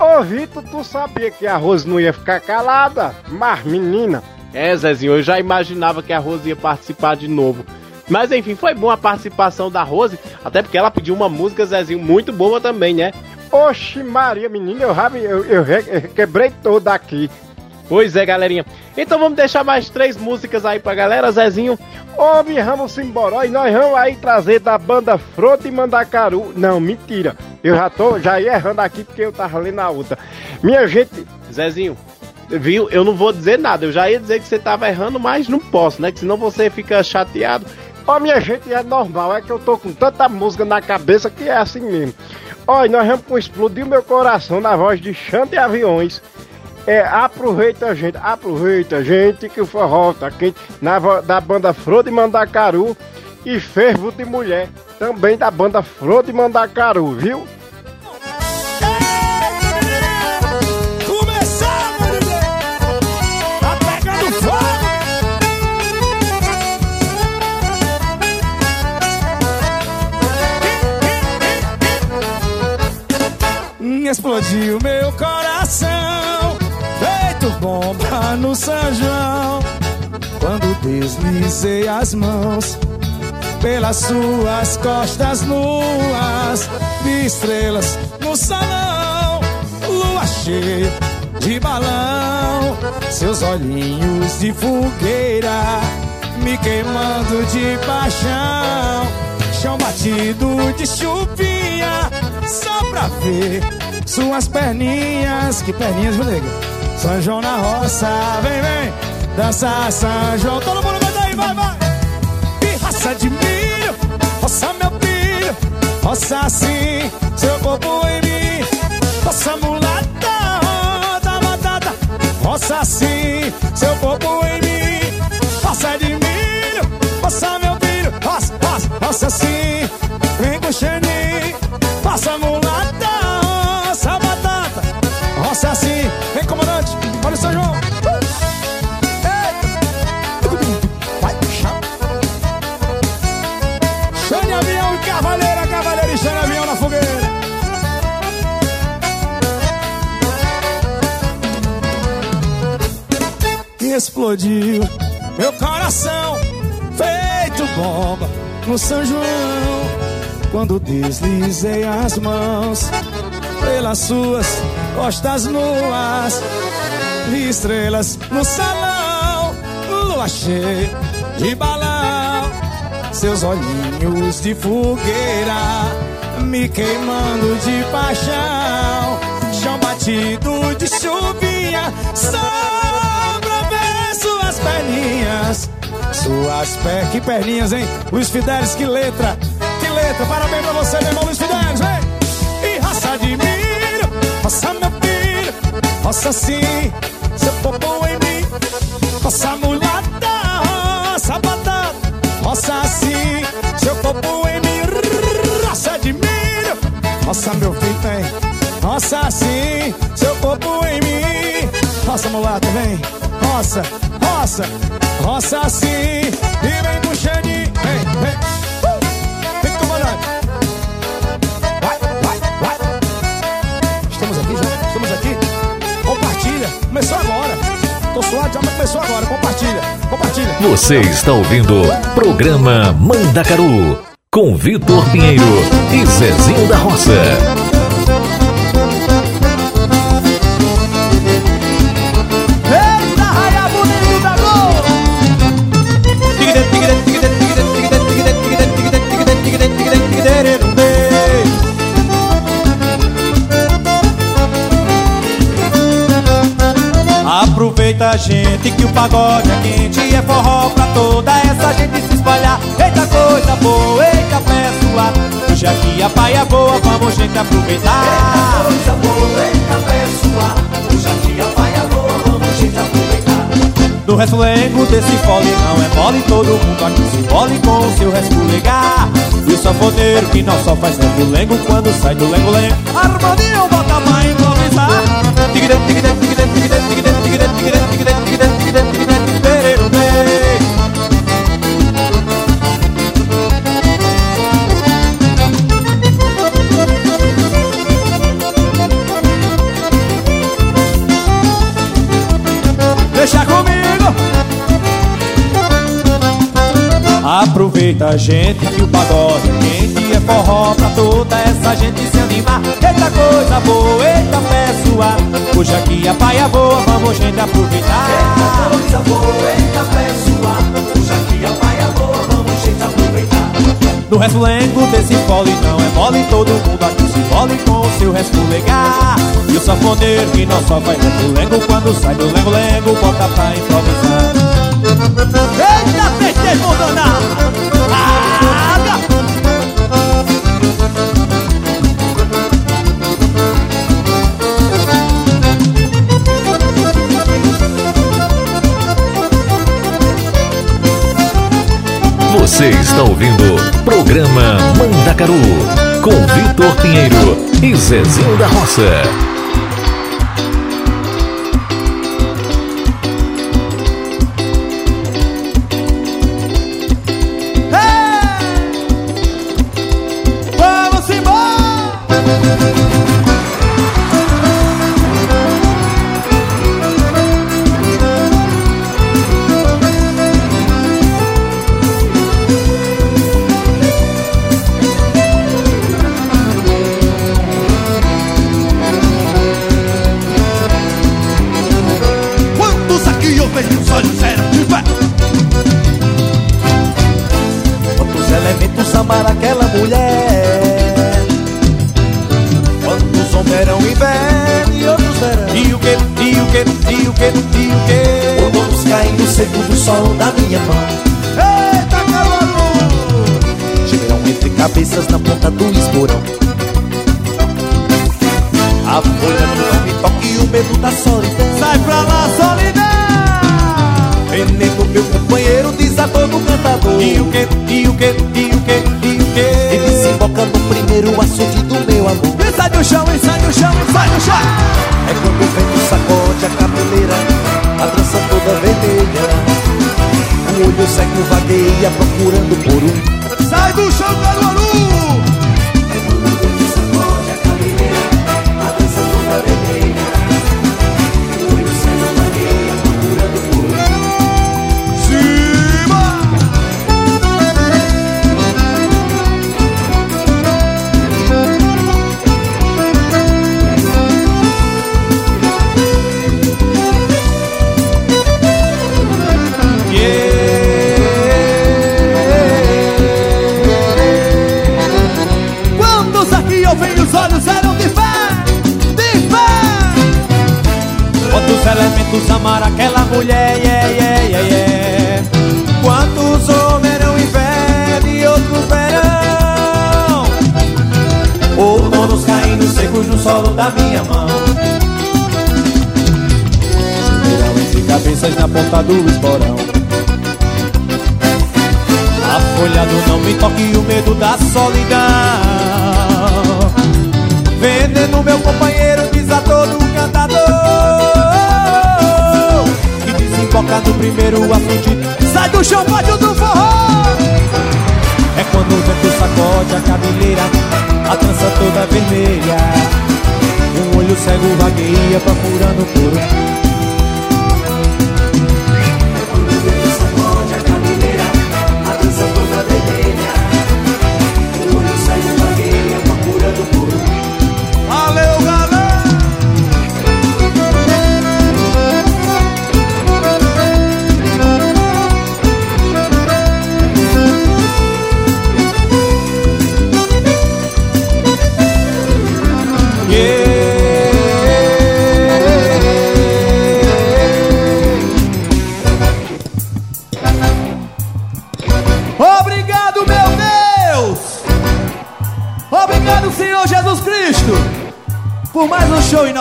Ô Vitor, tu sabia que a Rose não ia ficar calada? Mas menina. É, Zezinho, eu já imaginava que a Rose ia participar de novo. Mas enfim, foi boa a participação da Rose, até porque ela pediu uma música, Zezinho, muito boa também, né? Oxe, Maria, menina, eu, eu, eu, eu quebrei toda aqui. Pois é, galerinha. Então vamos deixar mais três músicas aí pra galera, Zezinho. Ô, vamos embora. E nós vamos aí trazer da banda Frota e Mandacaru. Não, mentira. Eu já tô já ia errando aqui porque eu tava lendo a outra. Minha gente. Zezinho, viu? Eu não vou dizer nada. Eu já ia dizer que você tava errando, mas não posso, né? Que senão você fica chateado. Ó, minha gente, é normal. É que eu tô com tanta música na cabeça que é assim mesmo. Ó, nós vamos com Explodir Meu Coração na voz de Chante Aviões. É, aproveita, gente, aproveita, gente, que o forró tá quente na, da banda Flor de Mandacaru e Fervo de Mulher, também da banda Flor de Mandacaru, viu? Explodiu meu coração. Feito bomba no São João. Quando deslizei as mãos Pelas suas costas nuas estrelas no salão Lua cheia de balão. Seus olhinhos de fogueira Me queimando de paixão. Chão batido de chuvinha Só pra ver suas perninhas, que perninhas, viu, nego? São João na roça, vem, vem, dança São João. Todo mundo canta aí, vai, vai. E raça de milho, roça meu filho, roça assim, seu corpo em mim. Roça mulata, roda batata, roça assim, seu corpo em mim. Roça de milho, roça meu filho, roça, roça, roça assim, vem com xeni, passa mulata. Comandante. Olha o São João. Vai puxar. Xane avião e cavaleira, cavaleira e xane avião na fogueira. Explodiu meu coração, feito bomba no São João. Quando deslizei as mãos pelas suas costas nuas, estrelas no salão, lua cheia de balão, seus olhinhos de fogueira me queimando de paixão, chão batido de chuvinha, só pra ver suas perninhas, suas pés, que perninhas, hein? Luiz Fidelis, que letra, que letra, parabéns pra você, meu irmão Luiz Fidelis, vem! Milho, raça meu filho, roça sim, seu popô em mim, roça mulata, roça batata, roça assim, seu popô em mim, roça milho, roça meu filho, vem, roça assim, seu popô em mim, roça mulata, vem, roça, roça, roça assim, e vem puxando, vem, vem. Começou agora. Tô suado, mas começou agora. Compartilha, compartilha. Você está ouvindo programa Mandacaru com Vitor Pinheiro e Zezinho da Roça. Aproveita gente que o pagode é quente É forró pra toda essa gente se espalhar. Eita coisa boa, eita pessoa Hoje aqui a paia é boa, vamos gente aproveitar. Eita coisa boa, eita pessoa Hoje aqui a paia é boa, vamos gente aproveitar. No resfulengo desse fole não é mole Todo mundo aqui se mole com o seu resfulegar E o sanfoneiro que não só faz resfulengo Quando sai do lengo-lengo Harmonia bota pra improvisar tigre, tigre, tigre, tigre, tigre, tigre, Aproveita gente que o pagode quente É forró pra toda essa gente se animar. Eita coisa boa, eita pessoa Hoje aqui a paia boa, vamos gente aproveitar. Eita coisa boa, eita pessoa Hoje aqui a paia boa, vamos gente aproveitar. No resfulengo desse fole não é mole Todo mundo aqui se mole com o seu resfulegar E o sanfoneiro que não só faz resfulengo Quando sai do lengo-lengo, bota pra improvisar Eita, peixe danado! Você está ouvindo Programa Mandacaru com Vitor Pinheiro e Zezinho da Roça. Quantos elementos amar aquela mulher, yeah, yeah, yeah, yeah. Quantos homens eram inverno e outros verão? Outonos caindo secos no solo da minha mão. Verão entre cabeças na ponta do esporão. A folha do não me toque o medo da solidão. Veneno meu companheiro desatou no cantador Desemboca no primeiro assunto Sai do chão, pode do forró. É quando o vento sacode a cabeleira A trança toda vermelha. Um olho cego vagueia procurando por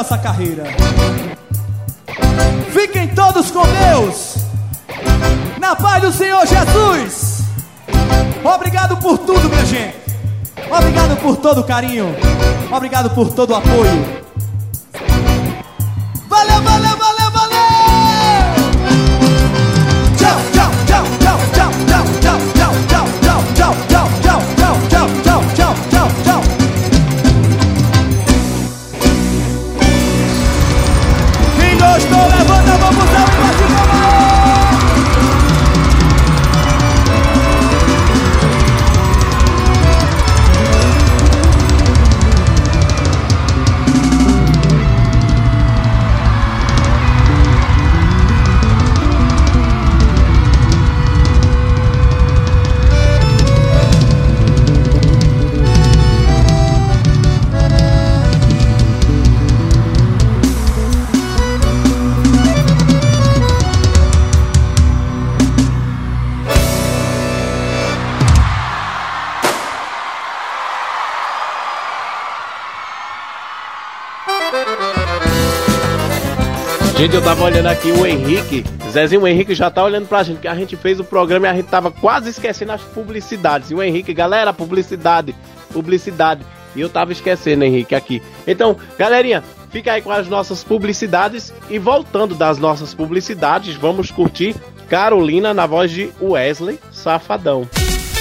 nossa carreira. Fiquem todos com Deus Na paz do Senhor Jesus. Obrigado por tudo, minha gente. Obrigado por todo o carinho. Obrigado por todo o apoio. Gente, eu tava olhando aqui o Henrique. Zezinho, o Henrique já tá olhando pra gente, que a gente fez o programa e a gente tava quase esquecendo as publicidades. E o Henrique, galera, publicidade, publicidade. E eu tava esquecendo, Henrique, aqui. Então, galerinha, fica aí com as nossas publicidades. E voltando das nossas publicidades, vamos curtir Carolina na voz de Wesley Safadão.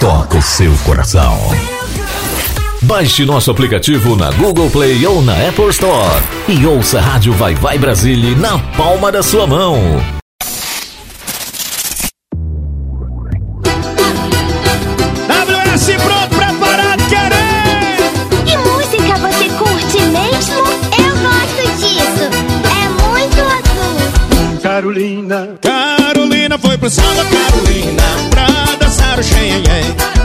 toca o seu coração. Baixe nosso aplicativo na Google Play ou na Apple Store e ouça a Rádio Vai Vai Brasília na palma da sua mão. WS pronto, preparado, querendo! Que música você curte mesmo? Eu gosto disso. É muito azul. Carolina, Carolina foi pro samba, Carolina, pra Marchei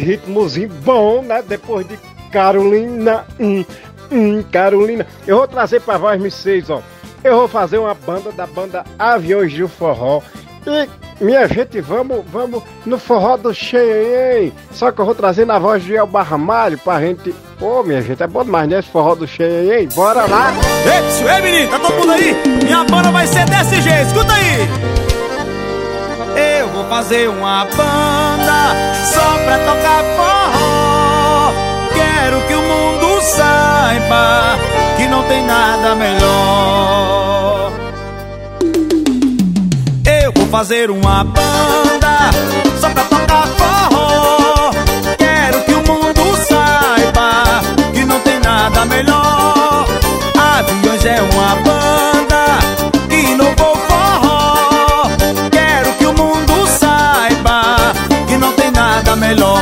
ritmozinho bom, né? Depois de Carolina, hum, hum, Carolina. Eu vou trazer pra voz vocês, ó. Eu vou fazer uma banda da banda Aviões de Forró. E, minha gente, vamos, vamos no forró do Cheyenne. Só que eu vou trazer na voz de El Barramalho pra gente. Oh, minha gente, é bom demais, né? Esse forró do Cheyenne. Bora lá. É, ei, menino, tá todo mundo aí? Minha banda vai ser desse jeito. Escuta aí fazer uma banda só pra tocar forró. Quero que o mundo saiba que não tem nada melhor. Eu vou fazer uma banda só pra tocar forró. Quero que o mundo saiba que não tem nada melhor. Aviões é uma banda. vuelo.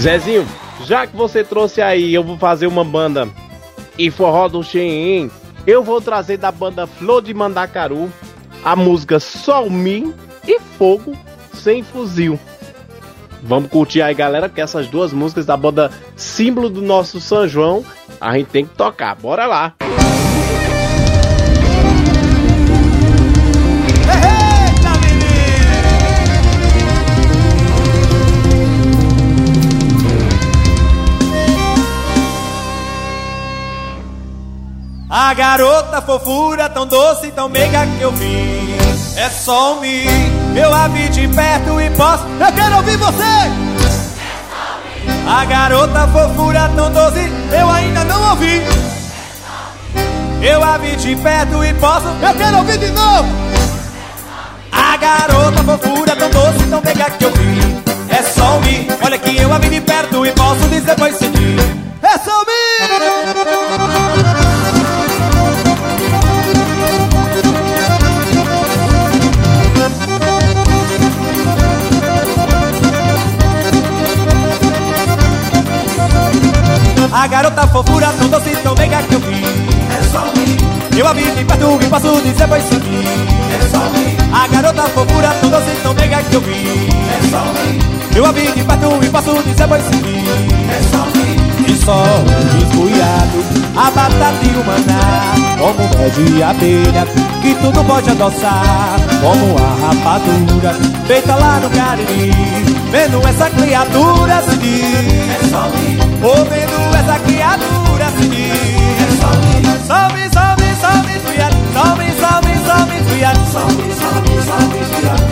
Zezinho, já que você trouxe aí, eu vou fazer uma banda e forró do Xenhen, eu vou trazer da banda Flor de Mandacaru a música Sol Mi e Fogo Sem Fuzil. Vamos curtir aí, galera, porque essas duas músicas da banda símbolo do nosso São João, a gente tem que tocar. Bora lá! A garota fofura tão doce, tão meiga que eu vi É só um mim, eu a vi de perto e posso Eu quero ouvir você! A garota fofura tão doce, eu ainda não ouvi Eu a vi de perto e posso Eu quero ouvir de novo! A garota fofura tão doce, tão meiga que eu vi É só um mim, olha que eu a vi de perto e posso dizer pois seguir É só um mim! A garota fofura tão doce, tão meiga que eu vi É só mim. Eu a vi de perto e posso dizer pois seguir É só mim. A garota fofura tão doce, tão meiga que eu vi É só mim. Eu a vi de perto e posso dizer pois seguir É só mim. E só esbuiado A batata e o maná Como mel de abelha Que tudo pode adoçar. Como a rapadura Feita lá no Cariri Vendo essa criatura se diz. É só Ô vendo essa criatura se diz. É só mim Salve, salve, salve, esfriado Salve, salve, salve, esfriado Salve, salve, salve,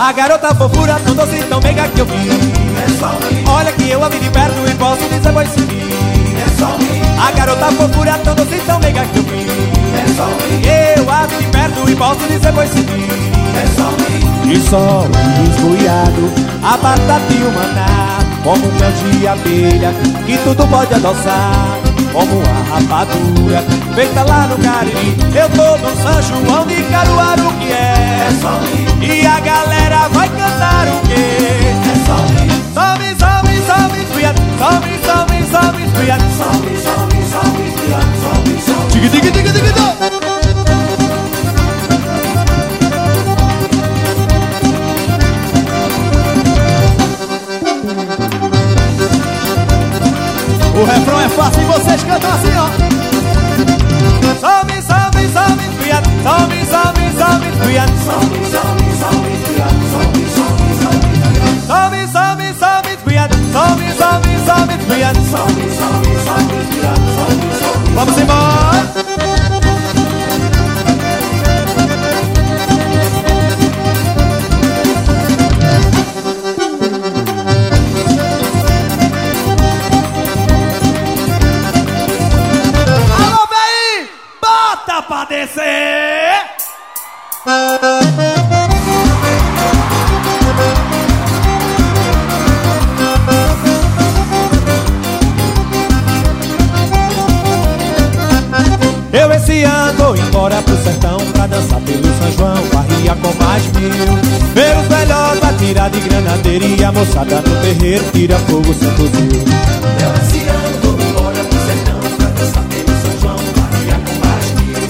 A garota fofura tão doce, tão meiga que eu vi. É só mim Olha que eu a vi de perto e posso dizer pois É mim A garota fofura tão doce, tão meiga que eu vi. É só mim Eu a vi de perto e posso dizer pois É mim E só um esbuiado A batata e o maná Como um mel de abelha Que tudo pode adoçar como a rapadura feita lá no Cariri. Eu tô no São João de Caruaru que é. É só. E a galera vai cantar o quê? É só. Salve, salve, salve, esfriado. Salve, salve, salve, esfriado. Salve, salve, salve, esfriado. Salve, salve. Diga, diga, diga, diga, diga. O refrão é fácil e vocês cantam assim, ó. Salve, salve, salve, esfriado. Salve, salve, salve, esfriado. Salve, salve, salve, esfriado. Salve, salve, salve, esfriado. Salve, salve, salve, salve. Vamos embora. De granadeira E a moçada no terreiro tira fogo sem fuzil Eu esse ano vou embora pro sertão Pra dançar pelo São João Barria com mais mil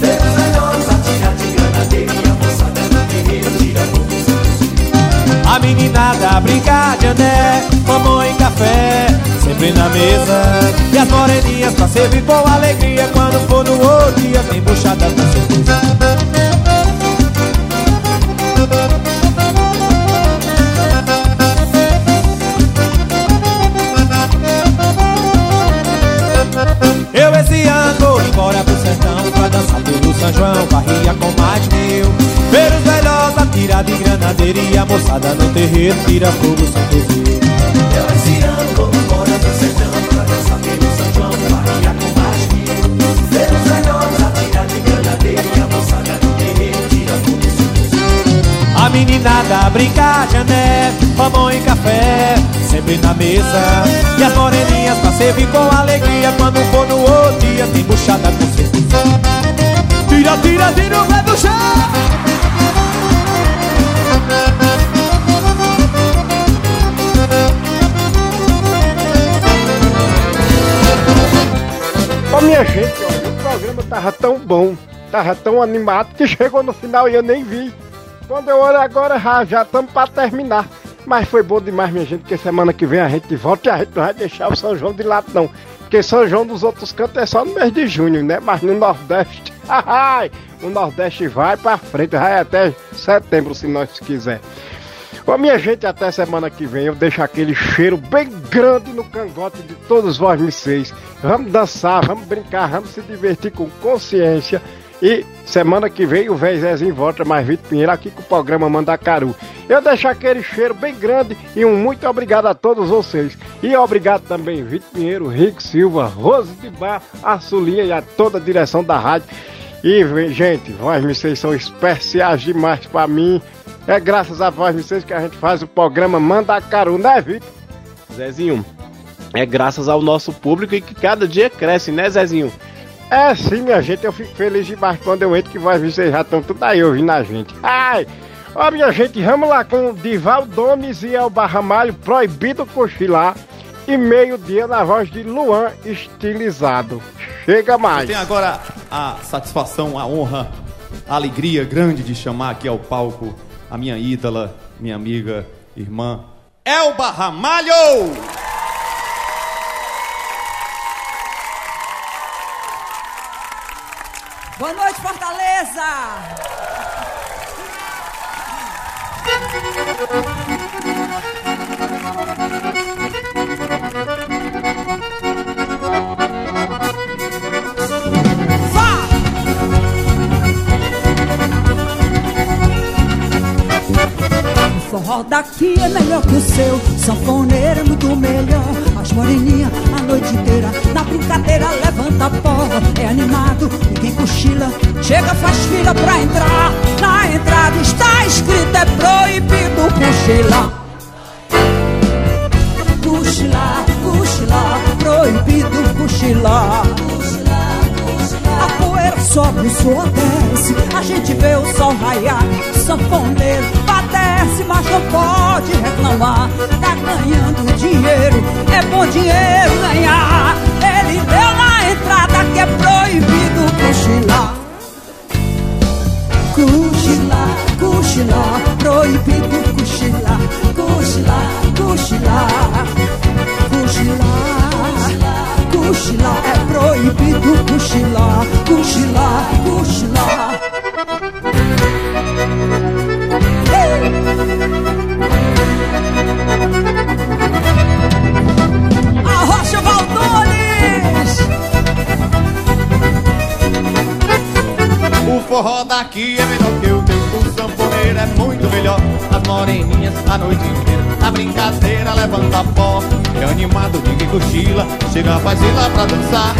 Ver os velhotes atirar de granadeira a moçada no terreiro tira fogo sem fuzil A meninada brincar de ané Mamãe e café Sempre na mesa. E as moreninhas pra servir com alegria Quando for no outro dia Tem buchada com certeza São João Barria com mais mil. Ver os velhotes atirar de granadeira E a moçada no terreiro tira fogo sem fuzil Eu esse ano vou embora pro sertão Pra dançar pelo São João Barria com mais mil. Ver os velhotes atirar de granadeira E a moçada no terreiro tira fogo sem fuzil A meninada brincar de ané Mamão e café Sempre na mesa. E as moreninhas pra servir com alegria Quando for no outro dia Tem buchada com certeza Tira, tira, tira o pé do chão Ô minha gente, olha, o programa tava tão bom, tava tão animado que chegou no final e eu nem vi. Quando eu olho agora, já estamos pra terminar. Mas foi bom demais, minha gente, porque semana que vem a gente volta e a gente não vai deixar o São João de lado, não. Porque São João dos outros cantos é só no mês de junho, né? Mas no Nordeste, o Nordeste vai pra frente, vai até setembro, se nós quiser. Ô minha gente, até semana que vem eu deixo aquele cheiro bem grande no cangote de todos vós vocês. Vamos dançar, vamos brincar, vamos se divertir com consciência. E semana que vem o véi Zezinho volta mais Vitor Pinheiro aqui com o programa Mandacaru. Eu deixo aquele cheiro bem grande e um muito obrigado a todos vocês. E obrigado também Vitor Pinheiro, Rico Silva, Rose de Bar, a Sulinha e a toda a direção da rádio. E, gente, vós vocês são especiais demais pra mim. É graças a vós vocês que a gente faz o programa Mandacaru, né, Vitor? Zezinho, é graças ao nosso público e que cada dia cresce, né, Zezinho? É sim, minha gente, eu fico feliz demais quando eu entro que vós vocês já estão tudo aí ouvindo a gente. Ai! Ó, minha gente, vamos lá com o Dival Domes e Elba Ramalho, proibido cochilar. E meio-dia na voz de Luan estilizado. Chega mais. Eu tenho agora a satisfação, a honra, a alegria grande de chamar aqui ao palco a minha ídola, minha amiga, irmã, Elba Ramalho! Boa noite, Fortaleza! Forró daqui é melhor que o seu. Sanfoneiro é muito melhor. As moreninhas a noite inteira Na brincadeira levanta a porra É animado, ninguém cochila. Chega, faz fila pra entrar. Na entrada está escrito É proibido cochilar. Cochilar, cochilar Proibido cochilar poeira o suor desce. A gente vê o sol raiar Sanfoneiro padece, mas não pode reclamar Tá ganhando dinheiro, é bom dinheiro ganhar. Ele deu na entrada que é proibido cochilar. Cochilar, cochilar Proibido cochilar. Cochilar, cochilar. Cochilar Cochilar é proibido cochilar, cochilar, cochilar. A Rocha Valdones! O forró daqui é melhor que o teu, o sanfoneiro é muito melhor. As moreninhas a noite inteira, a brincadeira levanta pó. É animado, ninguém cochila, chega, faz fila pra dançar.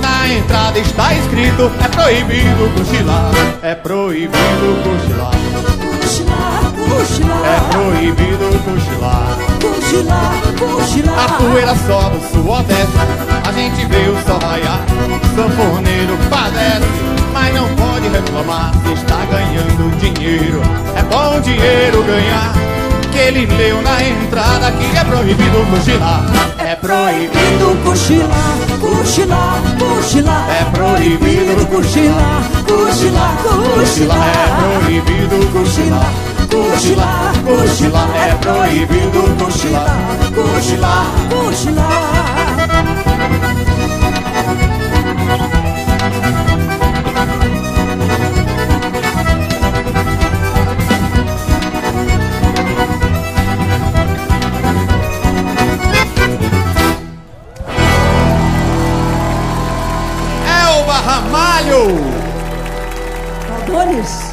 Na entrada está escrito, é proibido cochilar, é proibido cochilar. Cochilar, cochilar. É proibido cochilar. Cochilar, cochilar. A poeira sobe, o suor desce. A gente vê o sol raiar. O sanfoneiro padece, mas não pode reclamar se está ganhando dinheiro. É bom dinheiro ganhar. Ele leu na entrada que é proibido cochilar. É proibido cochilar, cochilar, cochilar. É proibido cochilar, cochilar, cochilar. É proibido cochilar. Cochilar, cochilar. É proibido cochilar. Cochilar, cochilar. Cheers.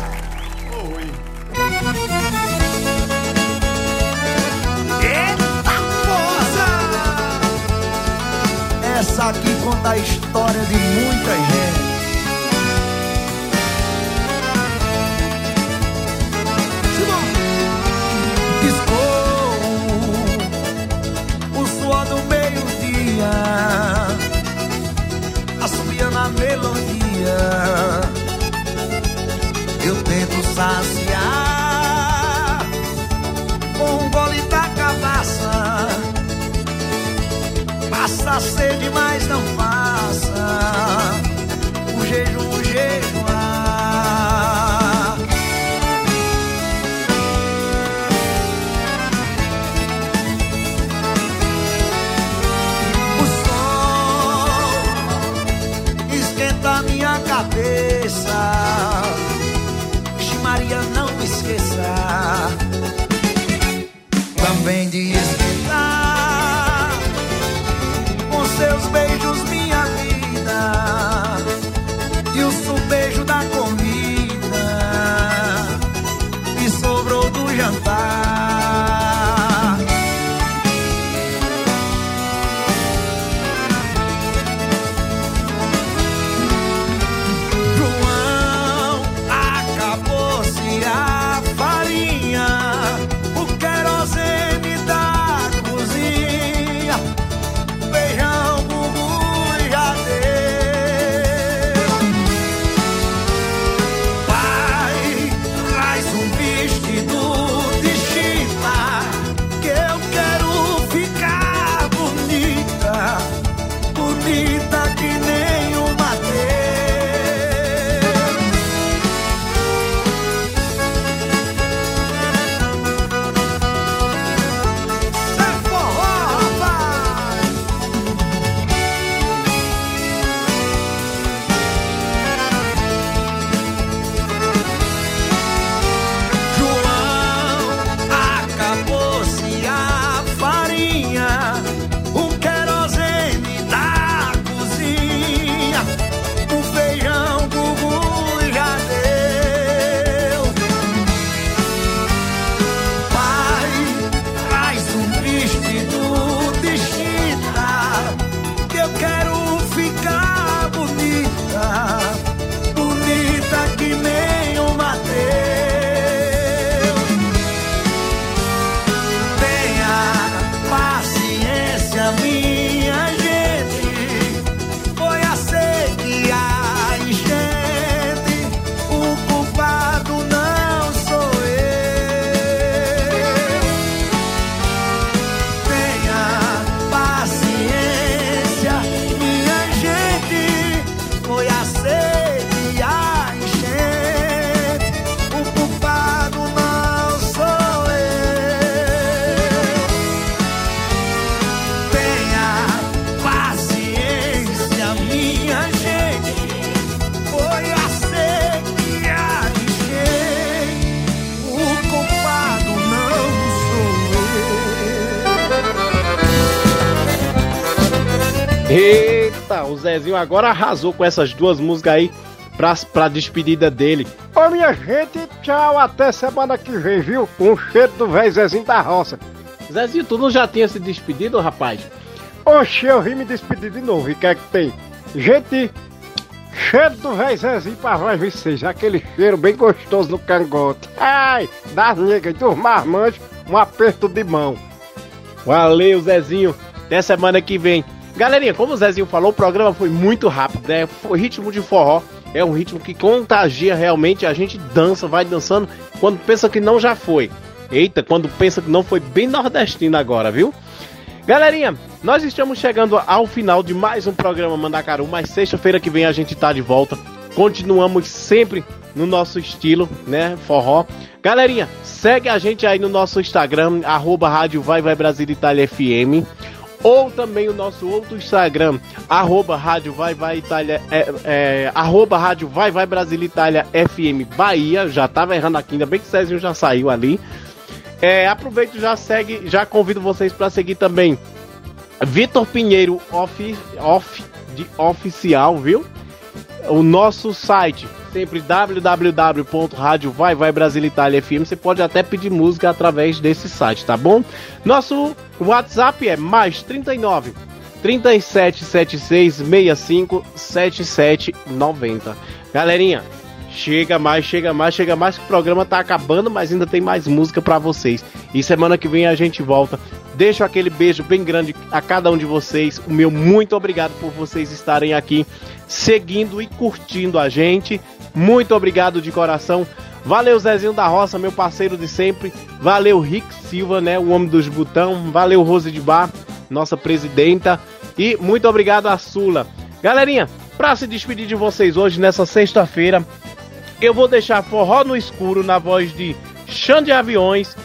Agora arrasou com essas duas músicas aí pra, pra despedida dele. Ô minha gente, tchau, até semana que vem, viu? Um cheiro do velho Zezinho da roça. Zezinho, tu não já tinha se despedido, rapaz? Oxe, eu vim me despedir de novo, e o que é que tem? Gente, cheiro do velho Zezinho pra voz vocês, aquele cheiro bem gostoso no cangote. Ai, das negras, dos marmanjos, um aperto de mão. Valeu, Zezinho. Até semana que vem. Galerinha, como o Zezinho falou, o programa foi muito rápido, né? Foi ritmo de forró. É um ritmo que contagia realmente, a gente dança, vai dançando. Quando pensa que não, já foi. Eita, quando pensa que não foi bem nordestino agora, viu? Galerinha, nós estamos chegando ao final de mais um programa Mandacaru, mas sexta-feira que vem a gente tá de volta. Continuamos sempre no nosso estilo, né? Forró. Galerinha, segue a gente aí no nosso Instagram, arroba Rádio Vai Vai Brasil Itália FM. Ou também o nosso outro Instagram, arroba Rádio Vai Vai Itália, é, é, arroba Rádio Vai Vai Brasil Itália FM Bahia. Já tava errando aqui, ainda bem que o Cezinho já saiu ali. É, aproveito já segue, já convido vocês para seguir também Vitor Pinheiro off, off, de oficial, viu? O nosso site, sempre www.radio vai vai Brasil Itália FM. Você pode até pedir música através desse site, tá bom? Nosso WhatsApp é mais 39 3776 65 7790. Galerinha, Chega mais, chega mais, chega mais que o programa tá acabando, mas ainda tem mais música para vocês. E semana que vem a gente volta. Deixo aquele beijo bem grande a cada um de vocês. O meu muito obrigado por vocês estarem aqui seguindo e curtindo a gente. Muito obrigado de coração. Valeu Zezinho da Roça, meu parceiro de sempre. Valeu Rick Silva, né, o homem dos botão. Valeu Rose de Bar, nossa presidenta. E muito obrigado a Sula. Galerinha, para se despedir de vocês hoje nessa sexta-feira, eu vou deixar Forró no Escuro na voz de Xande Aviões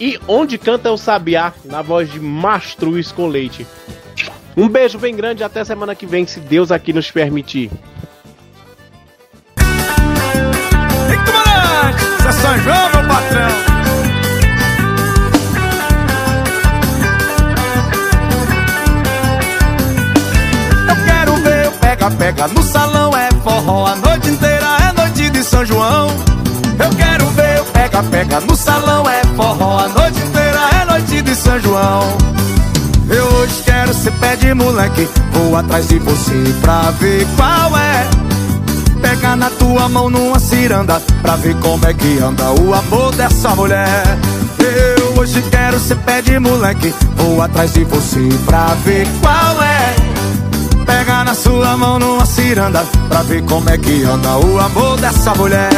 e Onde Canta o Sabiá na voz de Mastruz com Leite. Um beijo bem grande até semana que vem, se Deus aqui nos permitir. É São João, meu patrão. Eu quero ver o pega-pega no salão, é forró a noite inteira, de São João. Eu quero ver o pega-pega no salão, é forró a noite inteira, é noite de São João. Eu hoje quero ser pé de moleque, vou atrás de você pra ver qual é. Pegar na tua mão numa ciranda Pra ver como é que anda o amor dessa mulher Eu hoje quero ser pé de moleque Vou atrás de você pra ver qual é Pegar na sua mão numa ciranda Pra ver como é que anda o amor dessa mulher.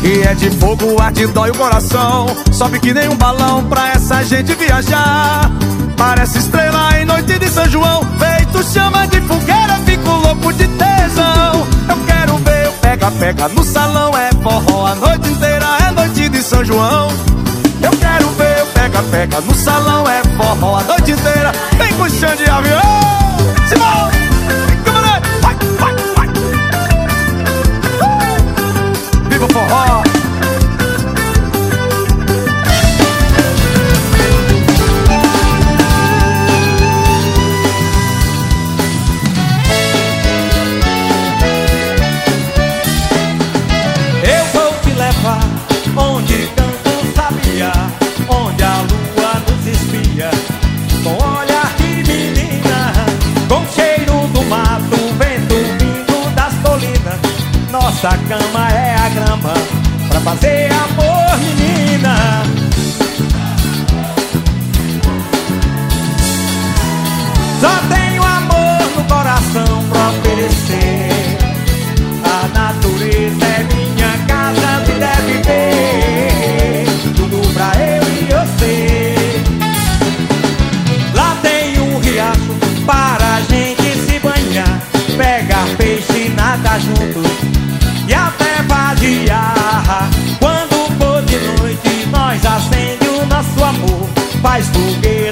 Que é de fogo, arde, dói o coração. Sobe que nem um balão pra essa gente viajar. Parece estrela em noite de São João. Feito chama de fogueira, fico louco de tesão. Eu quero ver o pega-pega no salão. É forró a noite inteira, é noite de São João. Eu quero ver o pega-pega no salão. É forró a noite inteira. Vem com chão de avião Nossa cama é a grama pra fazer amor, menina. Só tenho amor no coração pra oferecer. A natureza é minha casa, me deve ver. Tudo pra eu e você. Lá tem um riacho para a gente se banhar. Pegar peixe, nada junto e nós acende o nosso amor. Faz fogueira,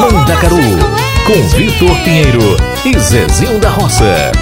programa Mandacaru com Vitor Pinheiro e Zezinho da Roça.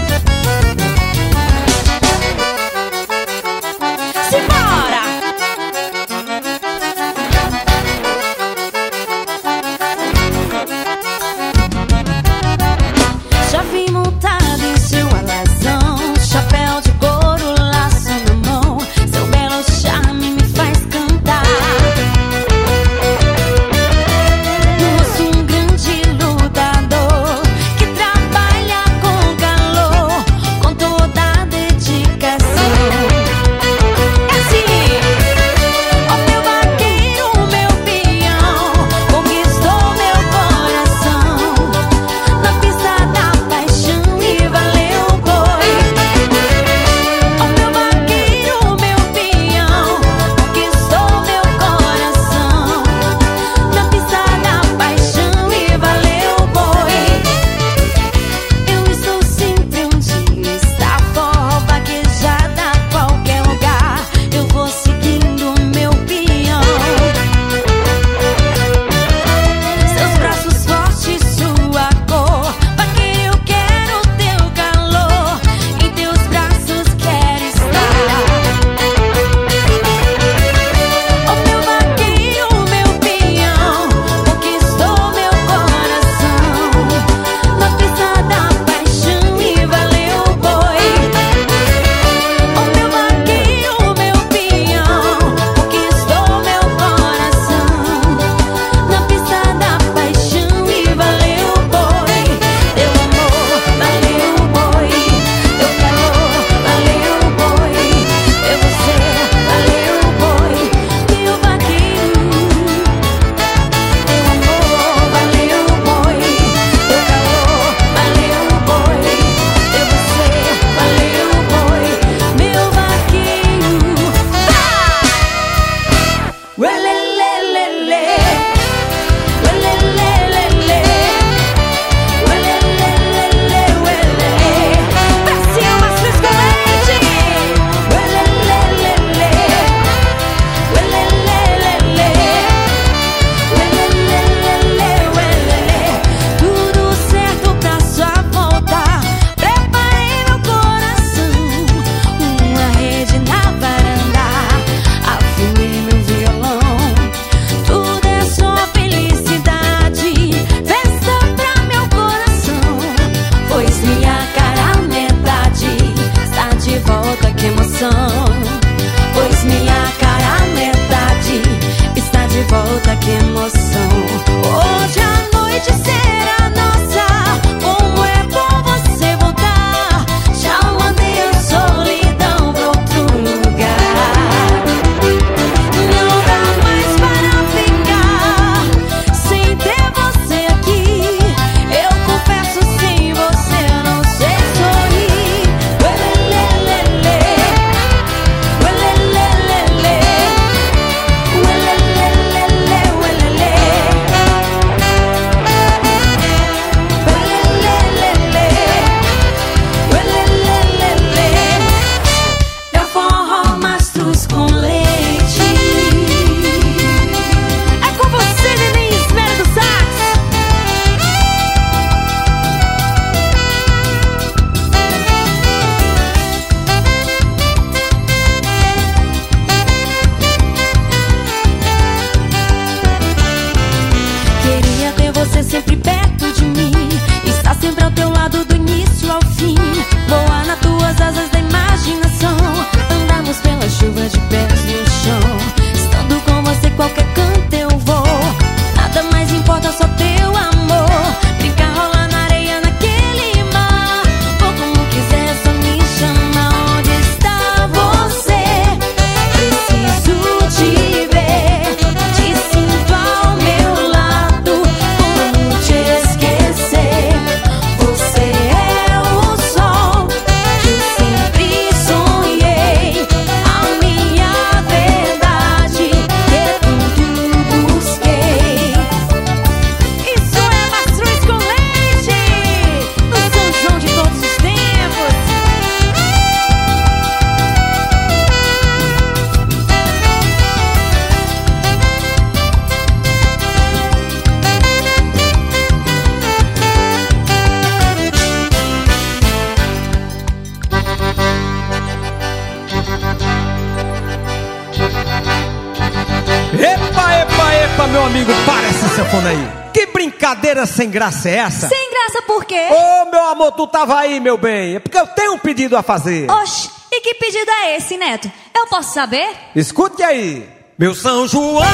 Graça é essa? Sem graça por quê? Ô, meu amor, tu tava aí, meu bem. É porque eu tenho um pedido a fazer. Oxe, e que pedido é esse, Neto? Eu posso saber? Escute aí. Meu São João,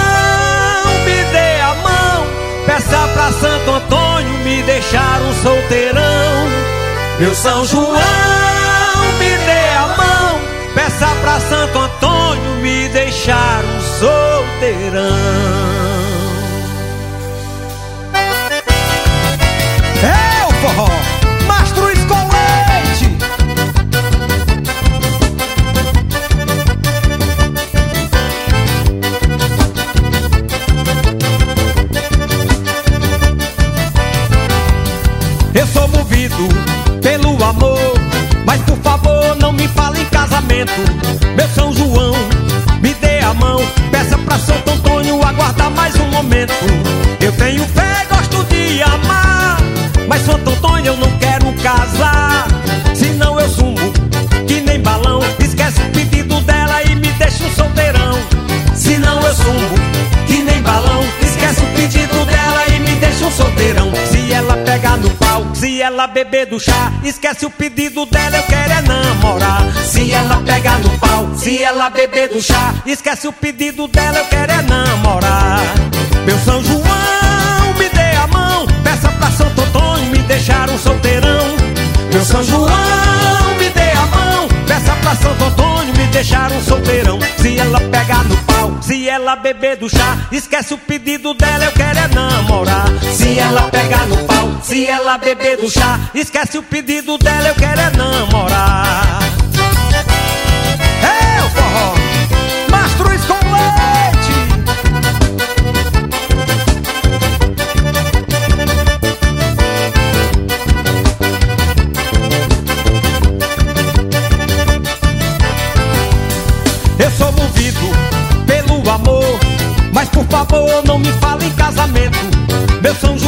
me dê a mão. Peça pra Santo Antônio me deixar um solteirão. Meu São João, me dê a mão. Peça pra Santo Antônio me deixar um solteirão. Peça pra Santo Antônio aguardar mais um momento. Eu tenho fé, gosto de amar, mas Santo se ela beber do chá, esquece o pedido dela, eu quero é namorar. Se ela pegar no pau, se ela beber do chá, esquece o pedido dela, eu quero é namorar. Meu São João, me dê a mão, peça pra Santo Antônio me deixar um solteirão. Meu São João, me dê a mão, peça pra Santo Antônio deixar um solteirão. Se ela pegar no pau, se ela beber do chá, esquece o pedido dela, eu quero é namorar. Se ela pegar no pau, se ela beber do chá, esquece o pedido dela, eu quero é namorar. Me fale em casamento. Meu São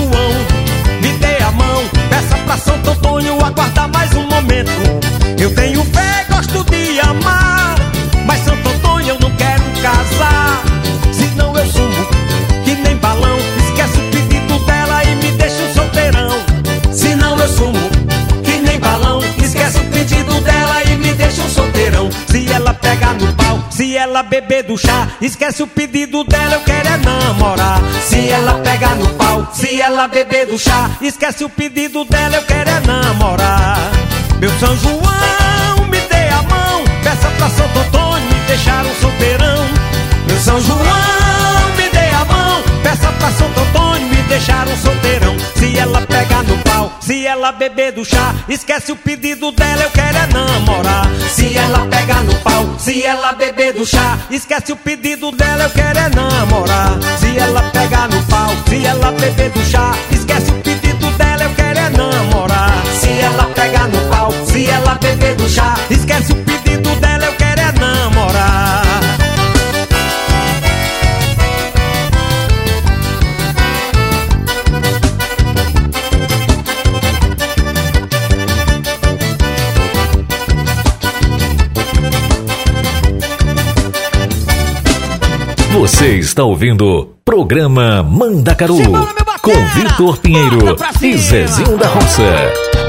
se ela beber do chá, esquece o pedido dela, eu quero é namorar. Se ela pegar no pau, se ela beber do chá, esquece o pedido dela, eu quero é namorar. Meu São João, me dê a mão, peça pra Santo Antônio me deixar um solteirão. Meu São João, me dê a mão, peça pra Santo Antônio me deixar um solteirão. Se ela beber do chá, esquece o pedido dela, eu quero é namorar. Se ela pegar no pau, se ela beber do chá, esquece o pedido dela, eu quero é namorar. Se ela pegar no pau, se ela beber do chá, Você está ouvindo programa Mandacaru com Vitor Pinheiro e Zezinho da Roça.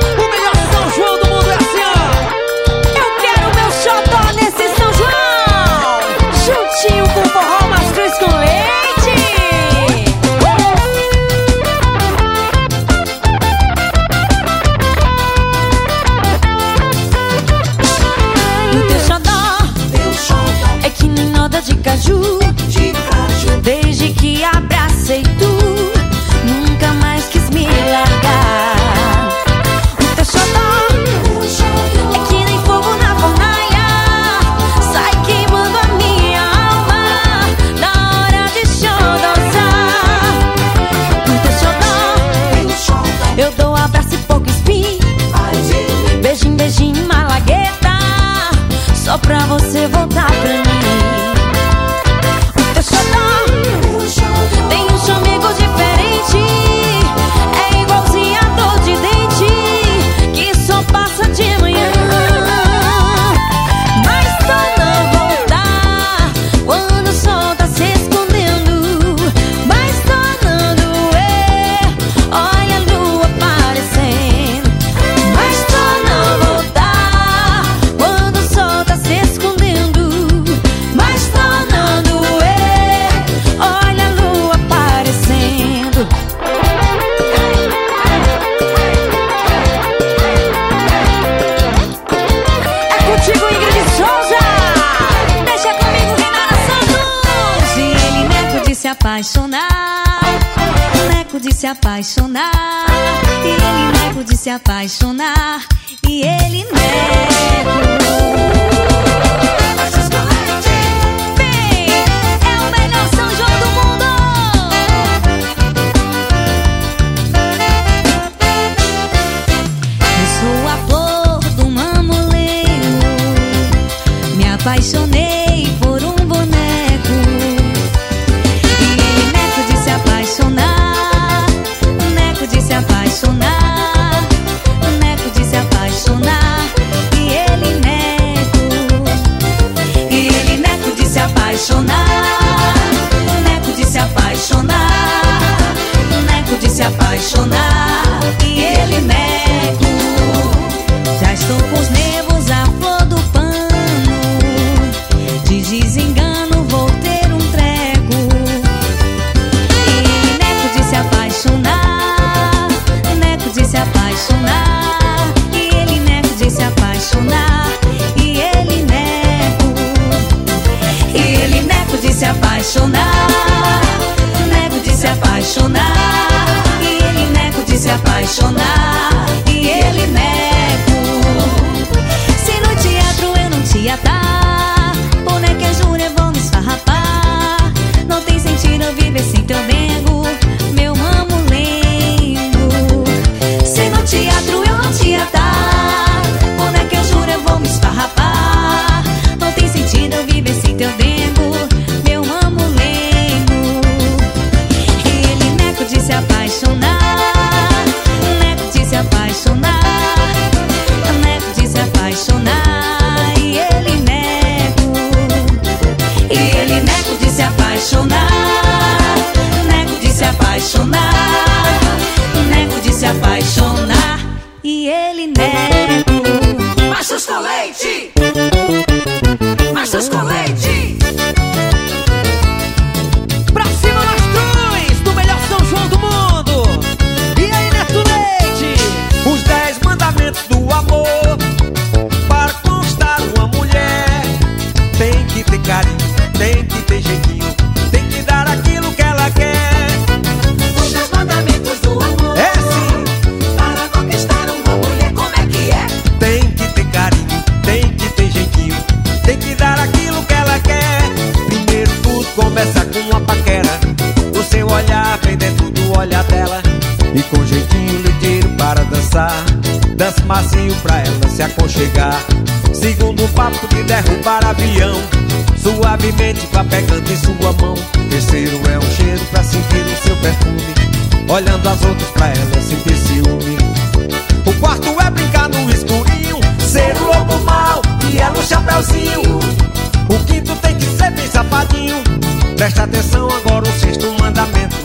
Presta atenção agora o sexto mandamento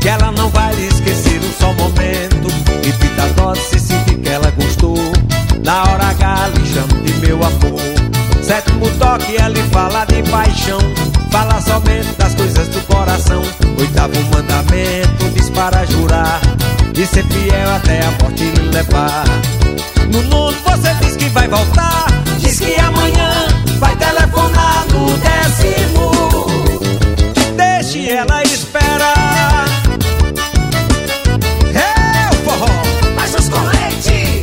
Que ela não vai lhe esquecer um só momento. Repita as doses se sentir que ela gostou Na hora H chamo de meu amor. Sétimo toque ele fala de paixão Fala somente das coisas do coração. Oitavo mandamento diz para jurar E ser fiel até a morte lhe levar. No nono você diz que vai voltar Diz que amanhã vai telefonar no décimo mexe, ela espera. É o forró, os.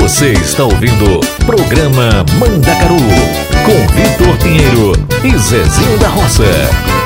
Você está ouvindo programa Mandacaru com Vitor Pinheiro e Zezinho da Roça.